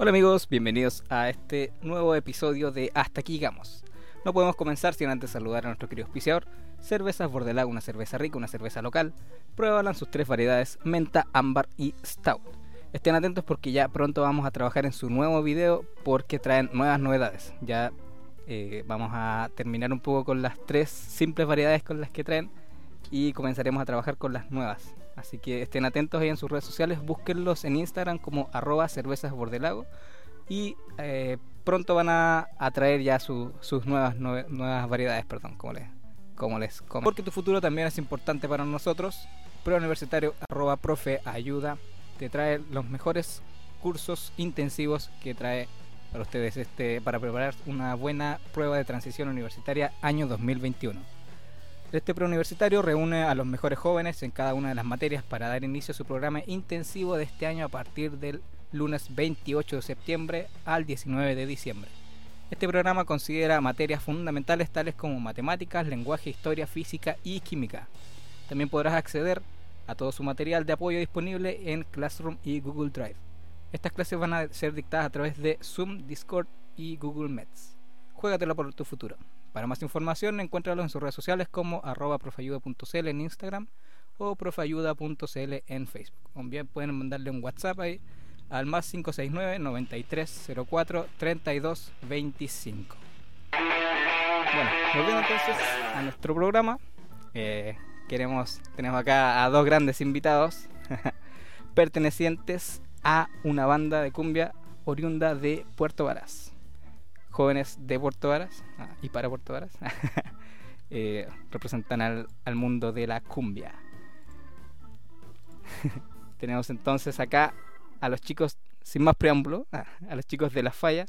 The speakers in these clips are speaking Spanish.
Hola amigos, bienvenidos a este nuevo episodio de Hasta aquí llegamos. No podemos comenzar sin antes saludar a nuestro querido auspiciador, Cervezas Bordelago, una cerveza rica, una cerveza local. Pruébalan sus tres variedades, menta, ámbar y stout. Estén atentos porque ya pronto vamos a trabajar en su nuevo video porque traen nuevas novedades. Ya eh, vamos a terminar un poco con las tres simples variedades con las que traen y comenzaremos a trabajar con las nuevas. Así que estén atentos ahí en sus redes sociales, búsquenlos en Instagram como arroba cervezas bordelago y eh, pronto van a, traer ya sus nuevas, nuevas variedades, perdón, como les, como les comento. Porque tu futuro también es importante para nosotros. Prueba universitario arroba profe ayuda te trae los mejores cursos intensivos que trae para ustedes este para preparar una buena prueba de transición universitaria año 2021. Este preuniversitario reúne a los mejores jóvenes en cada una de las materias para dar inicio a su programa intensivo de este año a partir del lunes 28 de septiembre al 19 de diciembre. Este programa considera materias fundamentales tales como matemáticas, lenguaje, historia, física y química. También podrás acceder a todo su material de apoyo disponible en Classroom y Google Drive. Estas clases van a ser dictadas a través de Zoom, Discord y Google Meets. Juégatelo por tu futuro. Para más información, encuéntralo en sus redes sociales como arroba profayuda.cl en Instagram o profayuda.cl en Facebook. O bien pueden mandarle un WhatsApp ahí al más 569 9304 3225. Bueno, volviendo entonces a nuestro programa. Eh, queremos, tenemos acá a dos grandes invitados pertenecientes a una banda de cumbia oriunda de Puerto Varas jóvenes de Puerto Varas ah, y para Puerto Varas eh, representan al, mundo de la cumbia. Tenemos entonces acá a los chicos, sin más preámbulo, ah, a los chicos de la falla.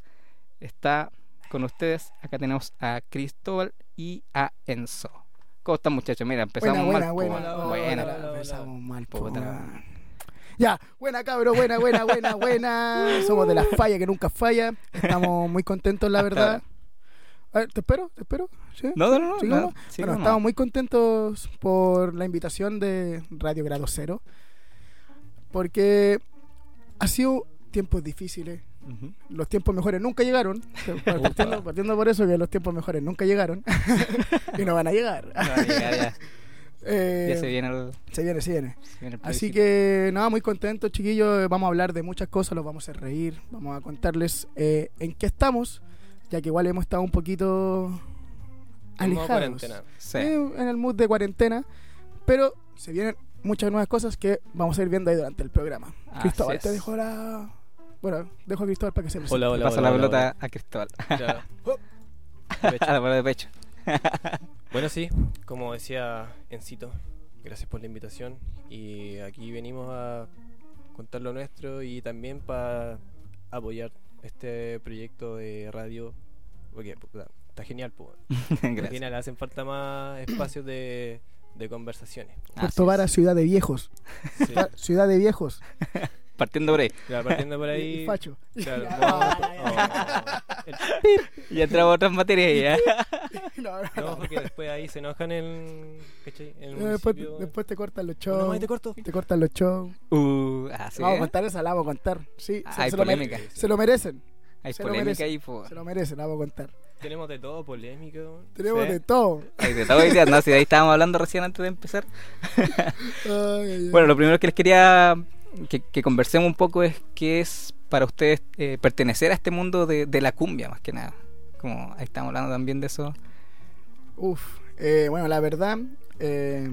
Está con ustedes, acá tenemos a Cristóbal y a Enzo. ¿Cómo están muchachos? Mira, empezamos mal. Buena, empezamos mal. Ya, buena cabro, buena, buena, buena, buena. Somos de la falla que nunca falla. Estamos muy contentos, la verdad. A ver, te espero, te espero. No, no, no. bueno, estamos muy contentos por la invitación de Radio Grado Cero. Porque ha sido tiempos difíciles. Los tiempos mejores nunca llegaron. Partiendo, por eso que los tiempos mejores nunca llegaron. y no van a llegar. No van a llegar ya. Eh, se viene Se viene, se viene. Así que nada, muy contento, chiquillos. Vamos a hablar de muchas cosas, los vamos a hacer reír. Vamos a contarles eh, en qué estamos, ya que igual hemos estado un poquito alejados. en el mood de cuarentena. Pero se vienen muchas nuevas cosas que vamos a ir viendo ahí durante el programa. Cristóbal, te dejo la. Bueno, dejo a Cristóbal para que se Hola, hola, Pasa la pelota a Cristóbal. a la bola de pecho. Bueno, sí, como decía Encito, gracias por la invitación y aquí venimos a contar lo nuestro y también para apoyar este proyecto de radio porque está genial, pues. Al final hacen falta más espacios de, de conversaciones. Puerto Vara, ciudad de viejos. Ciudad de viejos. Partiendo por ahí. partiendo por ahí. El facho. Claro, y entramos otras materias ya. no, no, porque después ahí se enojan. En el después, después, te cortan los shows. No, te corto. Te cortan los shows. Uh, ah, Vamos a contar esa, la vamos a contar. Sí, ah, hay se, polémica. Lo se lo merecen. Hay se polémica ahí, po. Se lo merecen, la vamos a contar. Tenemos de todo, polémica. Tenemos de todo. Hay de todo. No, si ahí estábamos hablando recién antes de empezar. bueno, lo primero que les quería que, conversemos un poco es qué es para ustedes eh, pertenecer a este mundo de, la cumbia, más que nada. Como ahí estamos hablando también de eso. Uf, eh, bueno, la verdad, eh,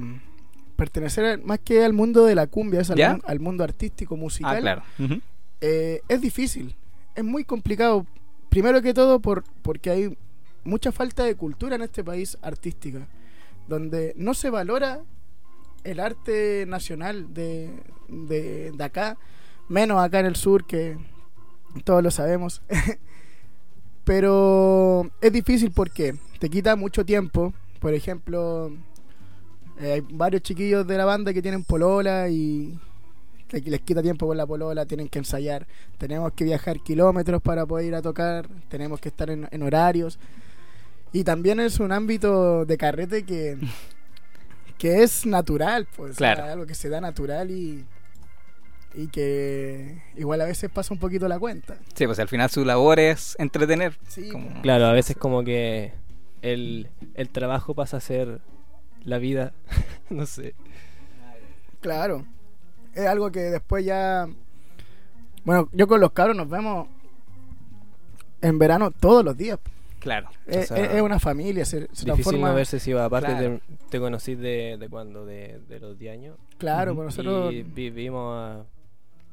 pertenecer más que al mundo de la cumbia, es al, mundo artístico, musical. Ah, claro. es difícil, es muy complicado. Primero que todo por, porque hay mucha falta de cultura en este país artística, donde no se valora el arte nacional de, de, acá, menos acá en el sur, que todos lo sabemos. Pero es difícil porque te quita mucho tiempo. Por ejemplo, eh, hay varios chiquillos de la banda que tienen polola y les quita tiempo con la polola, tienen que ensayar. Tenemos que viajar kilómetros para poder ir a tocar, tenemos que estar en, en horarios. Y también es un ámbito de carrete que que es natural, pues, algo que se da natural y, y que igual a veces pasa un poquito la cuenta. Sí, pues al final su labor es entretener. Sí, Como- Claro, a veces como que el, el trabajo pasa a ser la vida. no sé. Claro. Es algo que después ya. Bueno, yo con los cabros nos vemos en verano todos los días. Claro. Es, sea, es- una familia, se, se Difícil no verse si va. Aparte, Claro. te, te conocí de, de cuándo, de, de los 10 años. Claro, pues nosotros Y vivimos a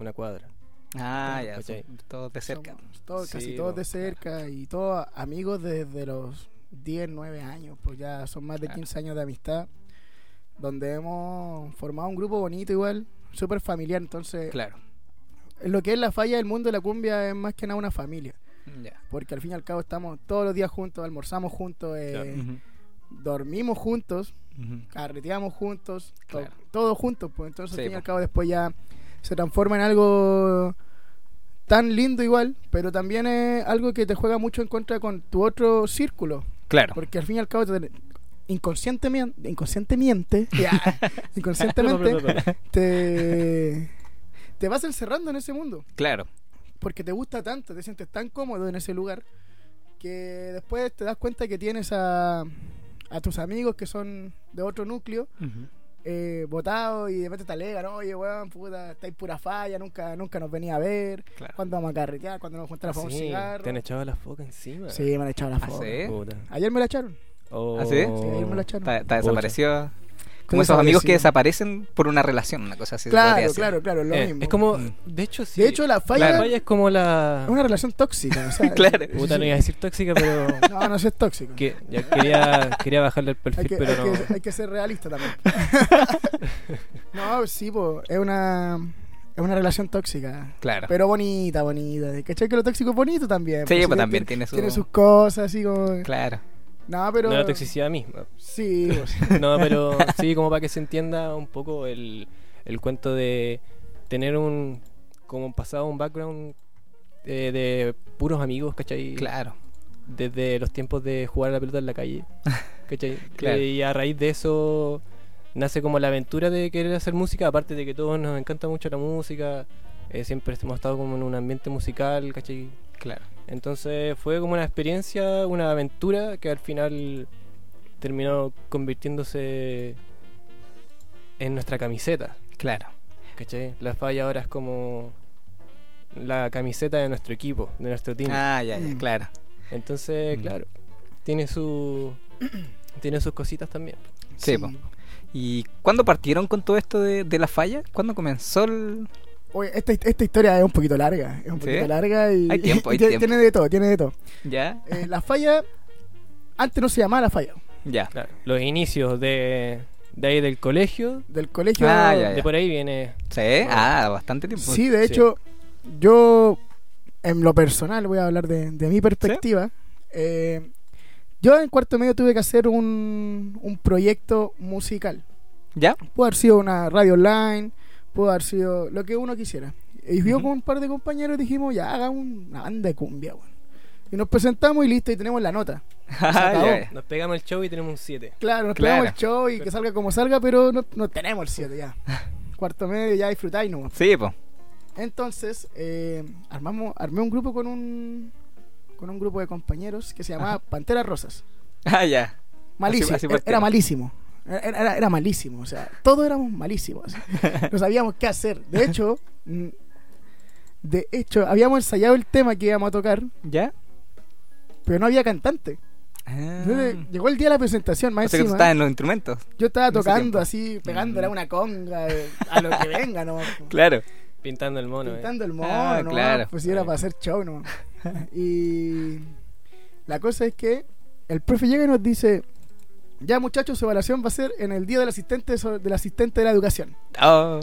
una cuadra. Ah, ya, todos de cerca. somos todos, casi Sí, todos no, de cerca y todos amigos desde los 10, 9 años. Pues ya son más de Claro. 15 años de amistad. Donde hemos formado un grupo bonito, igual, súper familiar. Entonces, Claro. lo que es la falla del mundo de la cumbia es más que nada una familia. Porque al fin y al cabo estamos todos los días juntos, almorzamos juntos, eh, Claro. Dormimos juntos, ujú. carreteamos juntos, to- Claro. todos juntos. Pues entonces Sí, al fin y al po. cabo después ya se transforma en algo tan lindo igual, pero también es algo que te juega mucho en contra con tu otro círculo. Claro. Porque al fin y al cabo te- inconscientemente, inconscientemente, inconscientemente te, te vas encerrando en ese mundo Claro. Porque te gusta tanto, te sientes tan cómodo en ese lugar que después te das cuenta que tienes a, a tus amigos que son de otro núcleo eh, votados y de repente te alegan, oye, weón, puta, estáis pura falla, nunca, nunca nos venía a ver, Claro. cuándo vamos a carretear, cuándo nos juntamos a un Sí, cigarro. te han echado la foca encima. Sí, me han echado la ¿Ah, sí? Puta. Ayer me la echaron. Oh. ¿Ah, sí? Sí, ayer me la echaron. Está, está desaparecido. Como esos amigos que desaparecen por una relación, una cosa así. Claro, claro, claro, lo Eh, mismo. es como, Mm. de hecho, sí. De hecho, la falla la falla es como la. es una relación tóxica. O sea, Claro. Puta, no iba a decir tóxica, pero. No, no es tóxico. que, ya quería, quería bajarle el perfil, Hay que, pero hay, no. que, hay que ser realista también. no, sí, po, es una es una relación tóxica. Claro. Pero bonita, bonita. ¿Cachai que lo tóxico es bonito también? Sí, Pues, pues también tiene, tiene su- tiene sus cosas, así como... Claro. No, pero... No la toxicidad misma. Sí, No, pero sí, como para que se entienda un poco el, el cuento de tener un. como pasado, un background eh, de puros amigos, ¿cachai? Claro. Desde los tiempos de jugar a la pelota en la calle, ¿cachai? Claro. Eh, y a raíz de eso nace como la aventura de querer hacer música, aparte de que todos nos encanta mucho la música, eh, siempre hemos estado como en un ambiente musical, ¿cachai? Claro. Entonces fue como una experiencia, una aventura que al final terminó convirtiéndose en nuestra camiseta. Claro. ¿Cachai? La falla ahora es como la camiseta de nuestro equipo, de nuestro team. Ah, ya, ya, Mm. claro. Entonces, Mm. claro, tiene su tiene sus cositas también. Sí, po. ¿Y cuándo partieron con todo esto de, de la falla? ¿Cuándo comenzó el...? Oye, esta, esta historia es un poquito larga. Es un ¿Sí? poquito larga y, Hay tiempo, hay tiempo. tiene de todo, tiene de todo. ¿Ya? Eh, la falla... Antes no se llamaba la falla. Ya. Claro, los inicios de, de ahí del colegio, Del colegio... Ah, ya, de por ahí viene ¿Sí? Ah, bastante tiempo. Sí, de Sí. hecho, yo en lo personal voy a hablar de, de mi perspectiva. Eh, yo en cuarto medio tuve que hacer un, un proyecto musical. ¿Ya? Pudo haber sido una radio online, pudo haber sido lo que uno quisiera. Y yo con un par de compañeros dijimos, ya haga un- una banda de cumbia, weón. Y nos presentamos y listo, y tenemos la nota. Nos pegamos el show y tenemos un 7. Claro, nos Claro. pegamos el show y que salga como salga, pero no, no tenemos el 7 ya. Cuarto medio ya disfrutáis nomás. Sí, po. Entonces, eh, armamos, armé un grupo con un con un grupo de compañeros que se llamaba Ajá. Pantera Rosas. Ah, ya. Malísimo, así era, partieron. era malísimo. Era, era- era malísimo, o sea, todos éramos malísimos. No sabíamos qué hacer. De hecho, mm, de hecho, habíamos ensayado el tema que íbamos a tocar, ¿Ya? pero no había cantante. Entonces, Ah. llegó el día de la presentación, más O sea que tú encima, estabas en los instrumentos. yo estaba tocando así, pegándole a Mm. una conga, eh, a lo que venga, ¿no? Claro. Pintando el mono. eh. pintando el mono, Ah, ¿no? claro. pues si era para hacer show, ¿no? y la cosa es que el profe llega y nos dice, ya muchachos, su evaluación va a ser en el día del asistente so- del asistente de la educación. Oh,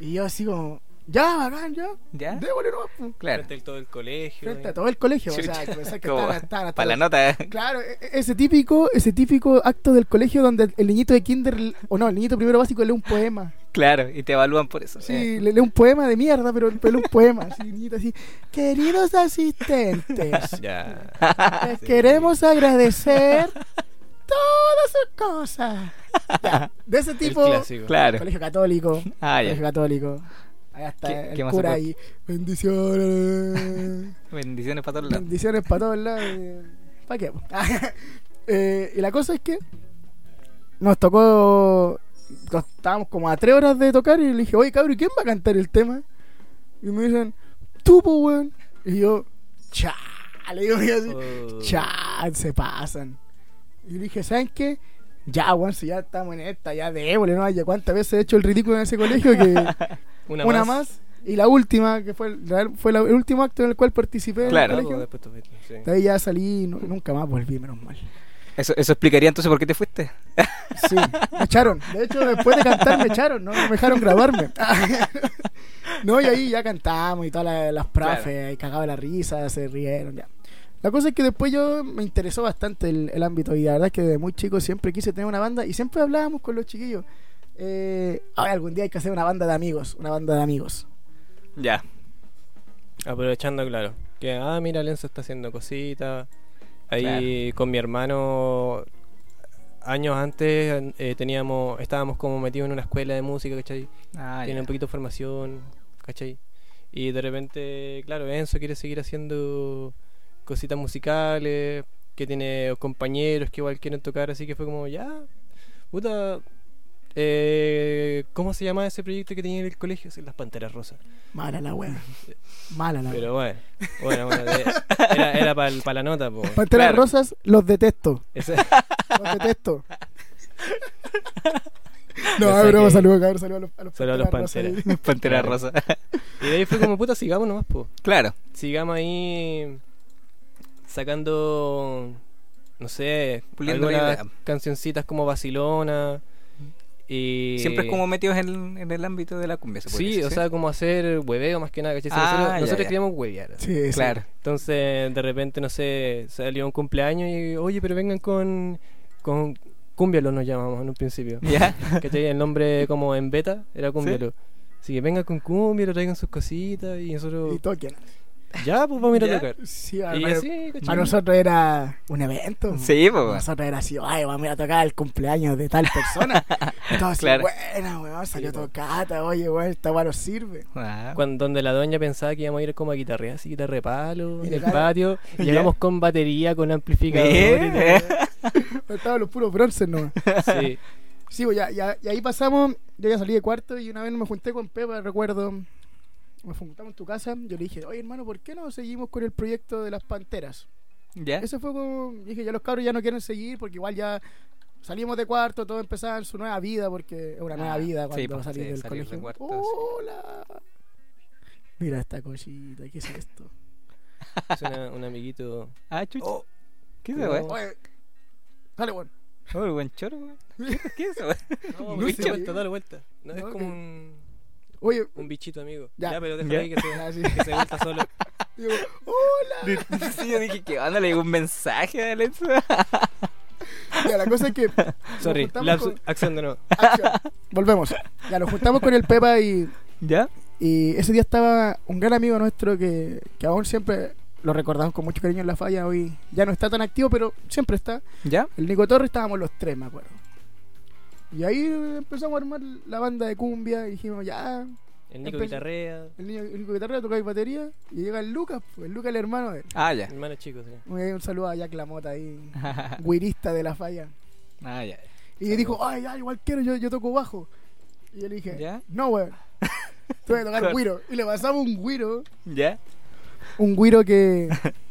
Y yo así como, ya, bacán, ya, ¿Ya? démosle nomás, pues". Claro. Frente a todo el colegio. Frente eh. a todo el colegio, o sea, Chucha. que pensar que Como estaban- estaban hasta Para la nota. Claro, e- e- ese típico, ese típico acto del colegio donde el, niñito de kinder, o no, el niñito primero básico lee un poema. Claro, y te evalúan por eso. Sí, Eh, le lee un poema de mierda, pero, pero un poema, así, niñito así. Queridos asistentes, Ya. les Sí. queremos agradecer Ya, de ese tipo. Claro. colegio católico, Ah, colegio ya. católico. Ahí está el cura ahí. Bendiciones. Bendiciones para todos lados. Bendiciones para todos lados. ¿Para qué? eh, y la cosa es que nos tocó. Estábamos como a tres horas de tocar y le dije, oye cabrón, ¿quién va a cantar el tema? Y me dicen, tú, pues, weón. Y yo, cha, le digo así, oh. cha, se pasan. Y le dije, ¿saben qué? Ya, weón, si ya estamos en esta, ya démosle, ¿no? Ya cuántas veces he hecho el ridículo en ese colegio que una, más. Y la última, que fue el, fue el último acto en el cual participé. Claro, en el colegio. De ahí ya salí, nunca más volví, menos mal. Eso, eso explicaría entonces por qué te fuiste. Sí, me echaron. De hecho, después de cantar me echaron, no, me dejaron grabarme. no, y ahí ya cantamos y todas las, profes, y cagaba la risa, se rieron, ya. La cosa es que después yo me interesó bastante el, ámbito y la verdad es que desde muy chico siempre quise tener una banda y siempre hablábamos con los chiquillos. Eh, algún día hay que hacer una banda de amigos, una banda de amigos. Ya. Aprovechando, claro. Que, ah, mira, Lenzo está haciendo cositas. Ahí con mi hermano, años antes, eh, teníamos estábamos como metidos en una escuela de música, ¿cachai? Ah, Tiene un poquito de formación, ¿cachai? Y de repente, claro, Enzo quiere seguir haciendo cositas musicales, que tiene compañeros que igual quieren tocar, así que fue como, ya, puta, eh, ¿Cómo se llama ese proyecto que tenía en el colegio? Las Panteras Rosas. Mala la wea. Mala la Pero bueno, bueno, era, era para la nota. Po. Panteras Rosas los detesto. Los detesto. No, a ver, saludos, cabrón, saludos a los, a los Saludos a los Panteras. Panteras Rosas. Y de ahí fue como, puta, sigamos nomás, po. Claro. Sigamos ahí sacando, no sé, algunas cancioncitas como Basilona y... Siempre es como metidos en, en el ámbito de la cumbia. ¿se sí, o sea, como hacer hueveo más que nada. Ah, nosotros, queríamos huevear. Sí, claro. Entonces, de repente, no sé, salió un cumpleaños y, oye, pero vengan con, con Cumbialo nos llamamos en un principio. ¿Ya? Que el nombre como en beta era Cumbialo. Así que vengan con Cumbialo, traigan sus cositas y nosotros... Y toquen. Ya, pues vamos a ir a tocar. Sí, a, nosotros era un evento. Sí, pues. nosotros era así, ay, vamos a ir a tocar el cumpleaños de tal persona. Entonces, claro. buena, weón, salió tocata, oye, weón, esta weón nos sirve. Ah. Cuando, donde la doña pensaba que íbamos a ir como a guitarrear, así, guitarra de palo, en el patio. Y llegamos con batería, con amplificador. Estaban los puros bronces, ¿no? Sí. Sí, pues ya, ya, y ahí pasamos, yo ya salí de cuarto y una vez me junté con Pepa, recuerdo nos juntamos en tu casa, yo le dije, oye hermano, ¿por qué no seguimos con el proyecto de las panteras? ¿Ya? Ese fue como, dije, ya los cabros ya no quieren seguir porque igual ya salimos de cuarto, todos empezaban su nueva vida porque es una nueva ah, vida cuando pues, salí del colegio. ¡Hola! Mira esta cosita, ¿qué es esto? es un amiguito. Ah, chucha. Oh. ¿Qué es eso, güey? Dale, bueno. Oh, el buen choro, güey. ¿Qué es eso, güey? No, no, sé, vuelta, dale vuelta. No, es como un Oye, un bichito amigo. Ya, pero déjame ahí que se, ah, que se vuelta solo. Digo, hola. Sí, yo dije que le digo un mensaje a Alex. Ya, la cosa es que. Sorry, la acción de nuevo. Volvemos. Ya, nos juntamos con el Pepa y. ¿Ya? Y ese día estaba un gran amigo nuestro que, que aún siempre lo recordamos con mucho cariño en la falla. Hoy ya no está tan activo, pero siempre está. ¿Ya? El Nico Torres estábamos los tres, me acuerdo. Y ahí empezamos a armar la banda de cumbia y dijimos, ya. El Nico guitarrea. El, niño, el Nico guitarrea, toca batería. Y llega el Lucas, pues, el Lucas el hermano de él. Ah, ya. Hermano chico, sí. Un, saludo a Jack Lamota ahí, guirista de la falla. Ah, ya. Y dijo, ay, ya, igual quiero, yo, yo toco bajo. Y yo le dije, ¿Ya? no, weón. Te voy a tocar guiro. Y le pasamos un guiro. ¿Ya? Un guiro que.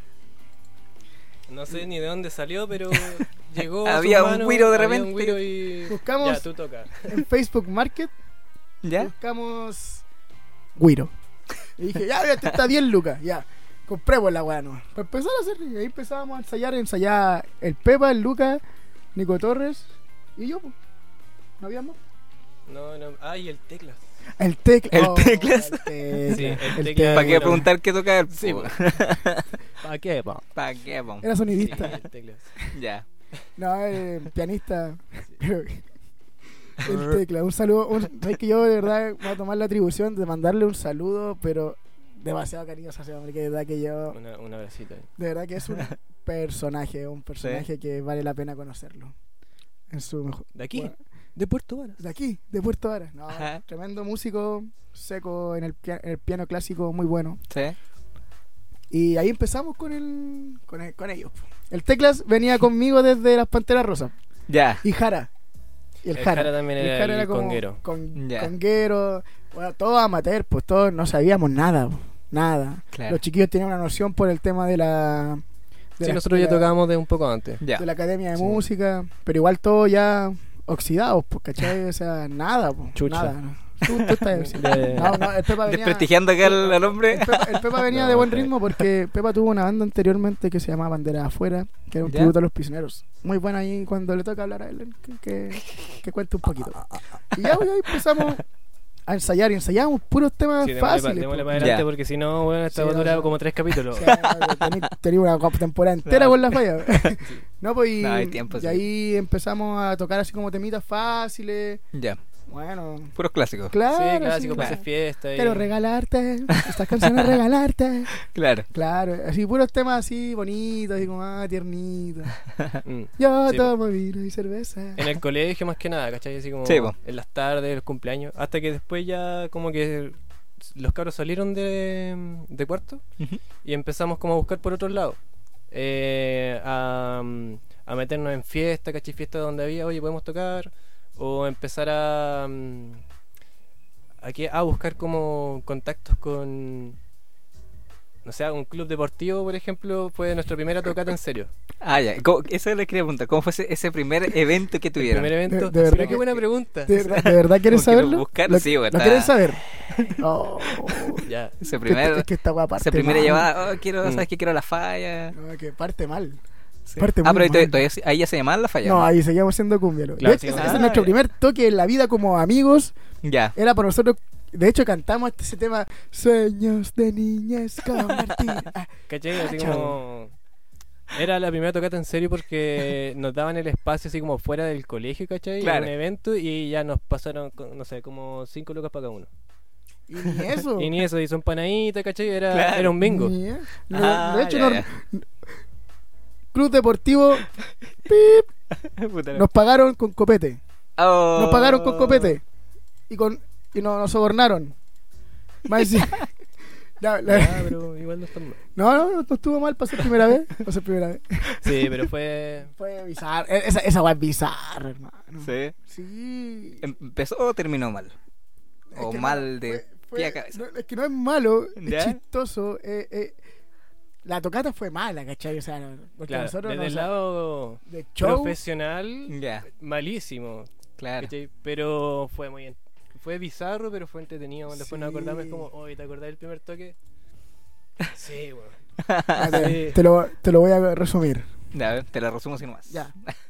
no sé ni de dónde salió, pero Llegó había un guiro de repente. y... Buscamos ya, tú toca. en Facebook Market. ¿Ya? Buscamos guiro. Y dije, ya, este está 10 lucas, ya. Compremos la weá, no. Para empezar a hacer, y ahí empezábamos a ensayar, ensayar el Pepa, el Lucas, Nico Torres y yo, pues. ¿No había más? No, no. Ah, y el Teclas. El tecla. El teclas. El tecla. ¿Para qué preguntar qué toca el Sí, ¿Para qué, ¿Para qué, Era sonidista. el teclas. Ya. No, eh, pianista. el tecla, un saludo. Un, que yo de verdad voy a tomar la atribución de mandarle un saludo, pero demasiado cariñoso a ese hombre, que de verdad que yo. Una, una De verdad que es un personaje, un personaje que vale la pena conocerlo. En su ¿De aquí? De Puerto Varas. De aquí, de Puerto Varas. No, tremendo músico, seco en el, el, piano clásico, muy bueno. Sí. Y ahí empezamos con el, con, con ellos. El Teclas venía conmigo desde las Panteras Rosas. Ya. Y Jara. Y el, Jara. también era, el, conguero. Con, Conguero. Bueno, todo amateur, pues todos no sabíamos nada. Nada. Los chiquillos tenían una noción por el tema de la. sí, nosotros ya tocábamos de un poco antes. De la academia de música. Pero igual todo ya oxidados, pues, ¿cachai? O sea, nada, pues. Nada. Tú, estás no, no, el Pepa venía, Desprestigiando acá el, hombre. El Pepa, venía de buen ritmo porque Pepa tuvo una banda anteriormente que se llamaba Bandera Afuera, que era un tributo a los prisioneros. Muy buena ahí cuando le toca hablar a él, que, que, cuente un poquito. Y ya, ya empezamos a ensayar y ensayábamos puros temas sí, fáciles. Démosle para adelante porque si no, bueno, esta sí, a como tres capítulos. Tenía una temporada entera con la falla. no, pues y, y ahí empezamos a tocar así como temitas fáciles. Ya. Bueno. Puros clásicos. Claro. Sí, clásicos fiesta. Y... Quiero regalarte. Estas canciones regalarte. Claro. Claro. Así, puros temas así bonitos, así como, ah, tiernitos. Mm. Yo tomo vino y cerveza. En el colegio, más que nada, ¿cachai? Así como en las tardes, los cumpleaños. Hasta que después ya, como que los cabros salieron de, de cuarto y empezamos como a buscar por otro lado. Eh, a, a meternos en fiesta, ¿cachai? Fiesta donde había, oye, podemos tocar o empezar a mm, aquí a buscar como contactos con no sé, un club deportivo, por ejemplo, fue nuestra primera tocata en serio. Ah, ya. Eso le quería preguntar. ¿Cómo fue ese, primer evento que tuvieron? El primer evento. De, verdad, qué buena pregunta. ¿De verdad, quieres saberlo? Buscarlo? sí, ¿Lo quieres saber? Oh. ya. Ese primer, es que esta guapa Ese primer llevada, oh, quiero, ¿sabes mm. qué? Quiero la falla. No, que parte mal ah, pero ahí ya se llamaban la falla. No, ahí seguíamos siendo cumbia. ese, es nuestro primer toque en la vida como amigos. Ya. Era para nosotros. De hecho, cantamos ese tema Sueños de niñez convertir. ¿Cachai? Así como. Era la primera tocata en serio porque nos daban el espacio así como fuera del colegio, ¿cachai? Claro. En un evento y ya nos pasaron, no sé, como cinco lucas para cada uno. Y ni eso. y ni eso, hizo empanadita, ¿cachai? Era, era un bingo. Ah, de hecho, Club Deportivo nos pagaron con copete. Oh. Nos pagaron con copete. Y con y nos, sobornaron. Más no, pero igual no está mal. No, no, no estuvo mal para ser primera vez. Para ser primera vez. Sí, pero fue. Fue bizarro. E, esa, esa weá es bizarra, hermano. Sí. Sí. ¿Empezó o terminó mal? O mal de pie a cabeza. es que no es malo, es chistoso. Eh, eh, la tocata fue mala, ¿cachai? O sea, porque nosotros desde el lado de profesional, malísimo. Claro. Pero fue muy fue bizarro, pero fue entretenido. Después nos acordamos, como, oye, ¿te acordás del primer toque? sí, bueno. te, lo, te lo voy a resumir. Ya, te lo resumo sin más. Ya.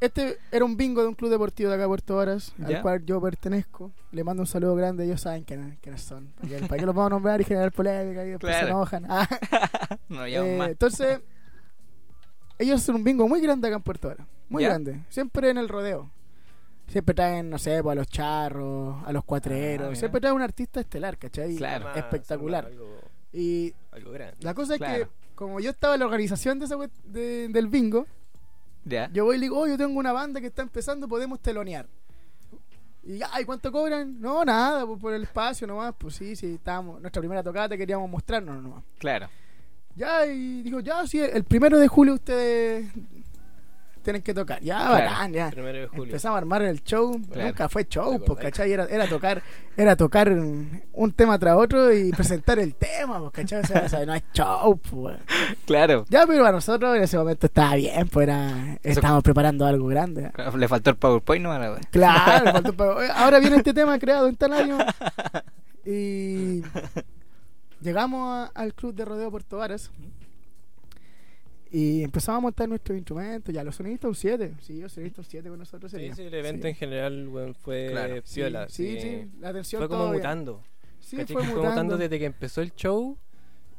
Este era un bingo de un club deportivo de acá Puerto Varas, al cual yo pertenezco. Le mando un saludo grande, ellos saben quiénes, son. ¿Para qué, los vamos a nombrar y generar polémica y después se enojan? Ah. no, eh, más. Entonces, ellos hacen un bingo muy grande acá en Puerto Varas. Muy grande. Siempre en el rodeo. Siempre traen, no sé, pues, a los charros, a los cuatreros. Ah, siempre traen un artista estelar, ¿cachai? Claro. Espectacular. y algo grande. la cosa es que, como yo estaba en la organización de ese, del bingo, yo voy y le digo, oh, yo tengo una banda que está empezando, podemos telonear. Y, ay, ¿cuánto cobran? No, nada, pues, por el espacio nomás. Pues sí, sí, estábamos. Nuestra primera tocata queríamos mostrarnos nomás. Claro. Ya, y dijo, ya, sí, el primero de julio ustedes tienen que tocar. Ya, bacán, ya. Empezamos a armar el show. Nunca fue show, pues, ¿cachai? Era, era, tocar, era tocar un tema tras otro y presentar el tema, pues, ¿cachai? O sea, no es show, pues. Claro. Ya, pero a nosotros en ese momento estaba bien, pues era, estábamos preparando algo grande. Le faltó el PowerPoint, ¿no? Claro, le faltó el PowerPoint. Ahora viene este tema creado en tal año. Y llegamos al club de rodeo Puerto Varas. Y empezamos a montar nuestros instrumentos, ya los sonistas un 7, sí, los sonistas un 7 con nosotros Sí, sí, el evento en general fue claro. Sí, sí, la atención Fue como mutando. Sí, fue, mutando. desde que empezó el show,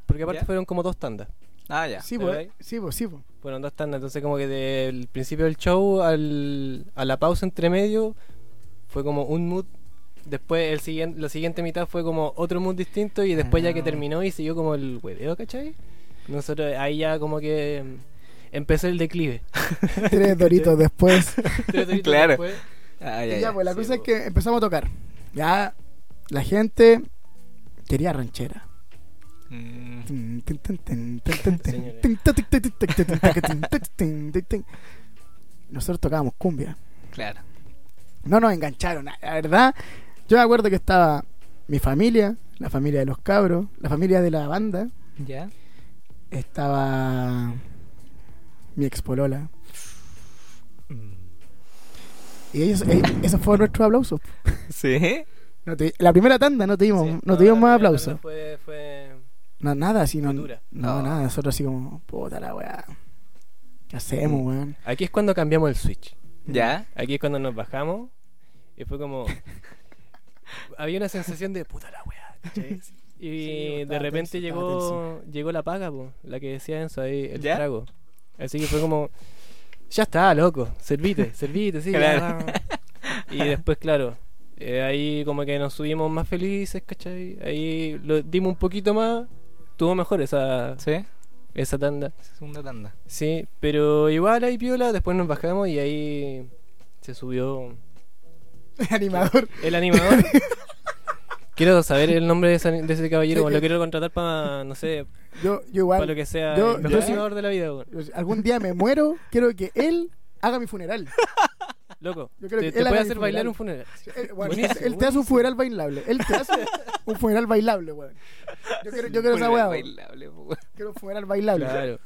porque aparte fueron como dos tandas. Ah, ya. Sí, pues, sí, pues, sí, pues. Fueron dos tandas, entonces como que del principio del show al, a la pausa entre medio fue como un mood Después el siguiente, la siguiente mitad fue como otro mood distinto y después ya que ah. terminó y siguió como el hueveo, ¿cachai? Nosotros ahí ya como que em, empezó el declive. Tres doritos después. Tres doritos claro. después. Ah, y ya, pues la cosa es que empezamos a tocar. Ya la gente quería ranchera. Nosotros tocábamos cumbia. Claro. No nos engancharon. La verdad, yo me acuerdo que estaba mi familia, la familia de los cabros, la familia de la banda. Ya. Estaba mi expolola. Y ellos, eh, esos fueron nuestros aplausos. ¿Sí? la primera tanda no tuvimos, no, no tuvimos más aplausos. Fue, fue no, nada así, no, no, nada. Nosotros así como, puta la weá. ¿Qué hacemos, weón? Aquí es cuando cambiamos el switch. ¿Ya? Aquí es cuando nos bajamos y fue como... había una sensación de puta la weá. Y de repente llegó llegó la paga, po, la que decía Enzo ahí, el trago. Así que fue como, ya está, loco, servite, servite, sí. Y después, claro, eh, ahí como que nos subimos más felices, ¿cachai? Ahí lo dimos un poquito más, tuvo mejor esa, ¿Sí? esa tanda. Segunda tanda. Sí, pero igual ahí piola, después nos bajamos y ahí se subió... El animador. El animador. quiero saber el nombre de ese, de ese caballero, lo quiero contratar para, no sé, yo, yo igual. Para lo que sea, yo, el de la vida. Algún día me muero, quiero que él haga mi funeral. Loco, yo creo te, que te puede hacer bailar un funeral. Él, bueno, él, te hace un funeral bailable. Él te hace un funeral bailable, weón. Yo quiero, yo quiero esa weá. Bailable, quiero un funeral bailable. Claro.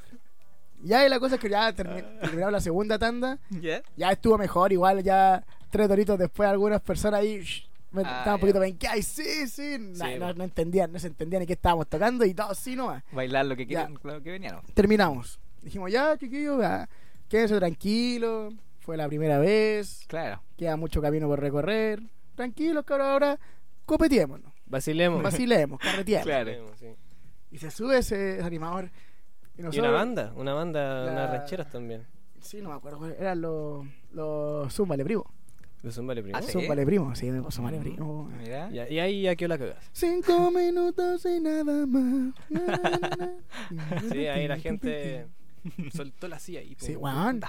Ya y la cosa es que ya terminamos la segunda tanda. Ya estuvo mejor, igual ya tres doritos después algunas personas ahí Ah, estaba un poquito ay sí, sí. no, no, entendían, no se entendían ni qué estábamos tocando y todo así nomás. Bailar lo que querían, lo que venían. Terminamos. Dijimos, ya, chiquillos, quédense tranquilos. Fue la primera vez. Claro. Queda mucho camino por recorrer. Tranquilos, cabrón, ahora copeteémonos. Vacilemos. Vacilemos, carreteemos. Claro. Y se sube ese animador. Y, una banda, una banda, unas rancheras también. Sí, no me acuerdo. Eran los, los Zumba Primo. ¿De Zumbale Primo? Ah, ¿sí? Primo, sí, de Zumbale Primo. Mira. y ahí ya quedó la cagada. Cinco minutos y nada más. sí, ahí la gente soltó la silla ahí. Sí, Juan.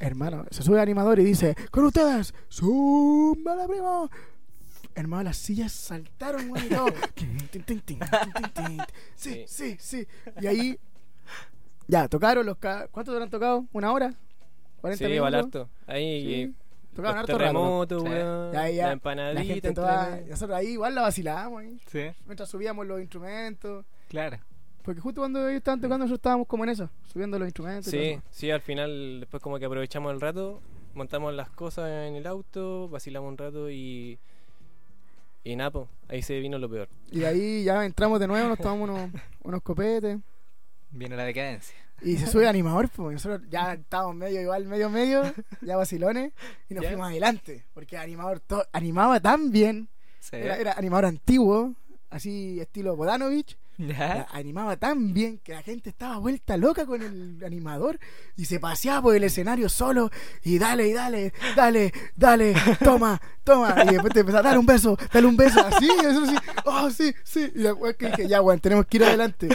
Hermano, se sube el animador y dice: Con ustedes, Zumbale Primo. Hermano, las sillas saltaron, güey, Sí, sí, sí. Y ahí, ya, tocaron los. ¿Cuánto han tocado? ¿Una hora? ¿40 sí, minutos? harto. Ahí. Tocaban harto terremoto, weón. La empanadita. La nosotros ahí igual la vacilábamos. Sí. Mientras subíamos los instrumentos. Claro. Porque justo cuando ellos estaban tocando, nosotros estábamos como en eso, subiendo los instrumentos. Sí, sí, al final, después como que aprovechamos el rato, montamos las cosas en el auto, vacilamos un rato y. Y Napo, ahí se vino lo peor. Y ahí ya entramos de nuevo, nos tomamos unos, unos copetes. Viene la decadencia. Y se sube el animador, pues nosotros ya estábamos medio igual, medio medio, ya vacilones, y nos fuimos adelante, porque el animador animaba tan bien, era, animador antiguo, así estilo Bodanovich, animaba tan bien que la gente estaba vuelta loca con el animador y se paseaba por el escenario solo y dale, y dale, dale, dale, toma, toma. Y después te empezaba a dar un beso, dale un beso, así, eso sí, oh, sí, sí. Y después que dije, ya, bueno, tenemos que ir adelante.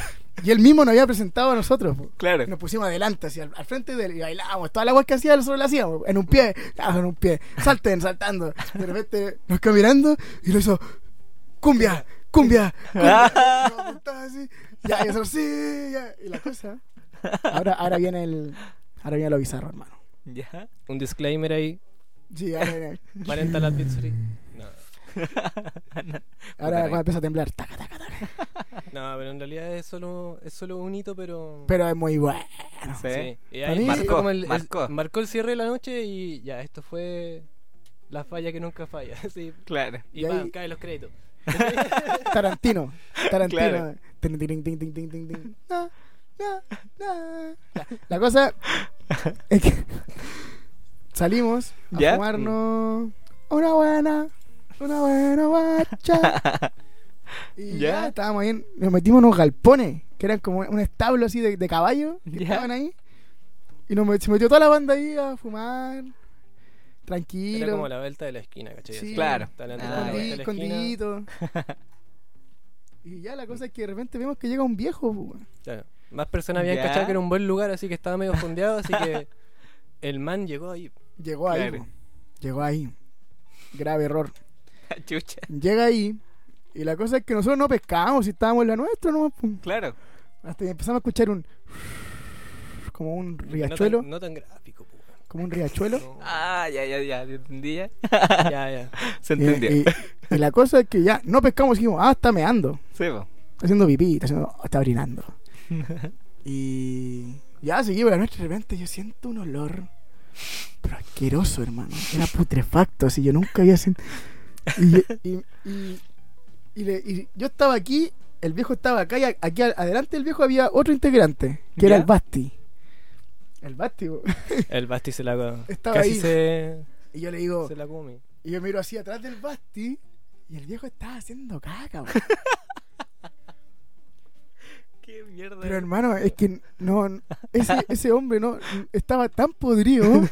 Y él mismo nos había presentado a nosotros. Claro. nos pusimos adelante, así, al, frente de él, y bailábamos. Toda la agua que hacía, nosotros la hacíamos. En un pie, en un pie. Salten, saltando. De repente nos quedó mirando y lo hizo, cumbia, cumbia. cumbia. así. Ya, y nosotros, sí, ya. Y la cosa. Ahora, ahora viene el. Ahora viene lo bizarro, hermano. Ya. Un disclaimer ahí. Sí, ahora viene. 40 la pizzería. Ahora empieza a temblar. No, pero en realidad es solo, es solo un hito, pero. Pero es muy bueno. Sí. Y ahí marcó, el, marcó. El, cierre de la noche y ya, esto fue la falla que nunca falla. sí. Claro. Y, y caen los créditos. Tarantino. Tarantino. La cosa es que salimos a fumarnos una buena una buena guacha. y ya estábamos ahí, nos metimos unos galpones, que eran como un establo así de, de caballo, que estaban ahí. Y nos se metió toda la banda ahí a fumar. Tranquilo. Era como la vuelta de la esquina, ¿cachai? Sí, claro. Ah, escondidito. y ya la cosa es que de repente vemos que llega un viejo. Claro. Más personas habían cachado que era un buen lugar, así que estaba medio fondeado, así que el man llegó ahí. Llegó ahí. Llegó ahí. Grave error. Chucha. Llega ahí y la cosa es que nosotros no pescamos y estábamos en la nuestra, ¿no? Claro. Hasta que empezamos a escuchar un. Como un riachuelo. No tan, gráfico, pues. Como un riachuelo. Ah, ya, ya, ya. ¿Entendí ya? ya, ya. Se entendió. Y, y, la cosa es que ya no pescamos y dijimos, ah, está meando. Sí, po. Está haciendo pipí, está, haciendo, está orinando. y ya seguimos la noche de repente yo siento un olor. Pero asqueroso, hermano. Era putrefacto, así yo nunca había sentido. Y, y, y, y, yo estaba aquí, el viejo estaba acá y aquí adelante del viejo había otro integrante, que era el Basti. El Basti, El Basti se la Estaba casi ahí. Se, y yo le digo. Se la come. Y yo miro así atrás del Basti y el viejo estaba haciendo caca, Qué mierda. Pero hermano, es que no. Ese, ese hombre no estaba tan podrido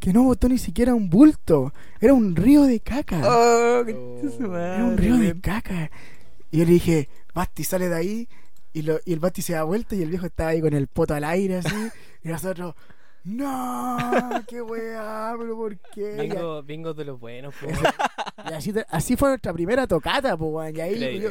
que no botó ni siquiera un bulto. Era un río de caca. Oh, Era un río de caca. Y yo le dije, Basti, sale de ahí. Y, lo, y el Basti se da vuelta y el viejo estaba ahí con el poto al aire así. y nosotros, no, qué weá, pero ¿por qué? Bingo, bingo de los buenos, pues. Y así, así fue nuestra primera tocata, pues, Y ahí, yo,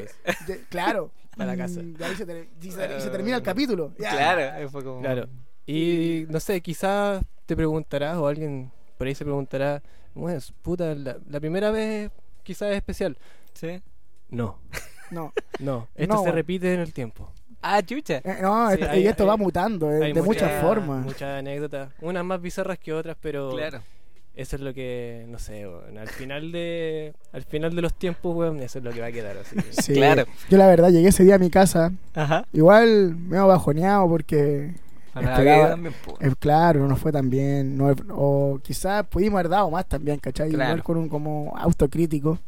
claro. Para la casa. Y ahí se, ter, y se, y se termina el capítulo. Claro, ahí fue como... Claro. Y no sé, quizás te preguntarás o alguien por ahí se preguntará, bueno, puta, la, la primera vez quizás es especial. ¿Sí? No. No. No, esto No, se bueno. repite en el tiempo. Ah, chucha. Eh, no, Sí, esto- hay- y esto hay- va mutando eh, Hay de muchas- muchas formas. Muchas anécdotas, unas más bizarras que otras, pero Claro. eso es lo que, no sé, al final de al final de los tiempos, weón, eso es lo que va a quedar así. que- Sí. Claro. Yo la verdad llegué ese día a mi casa, Ajá. igual me he bajoneado porque, Esperaba- también, eh, claro, no fue tan bien, no, o quizás pudimos haber dado más también, ¿cachai? Claro. Igual con un como autocrítico. Ujú.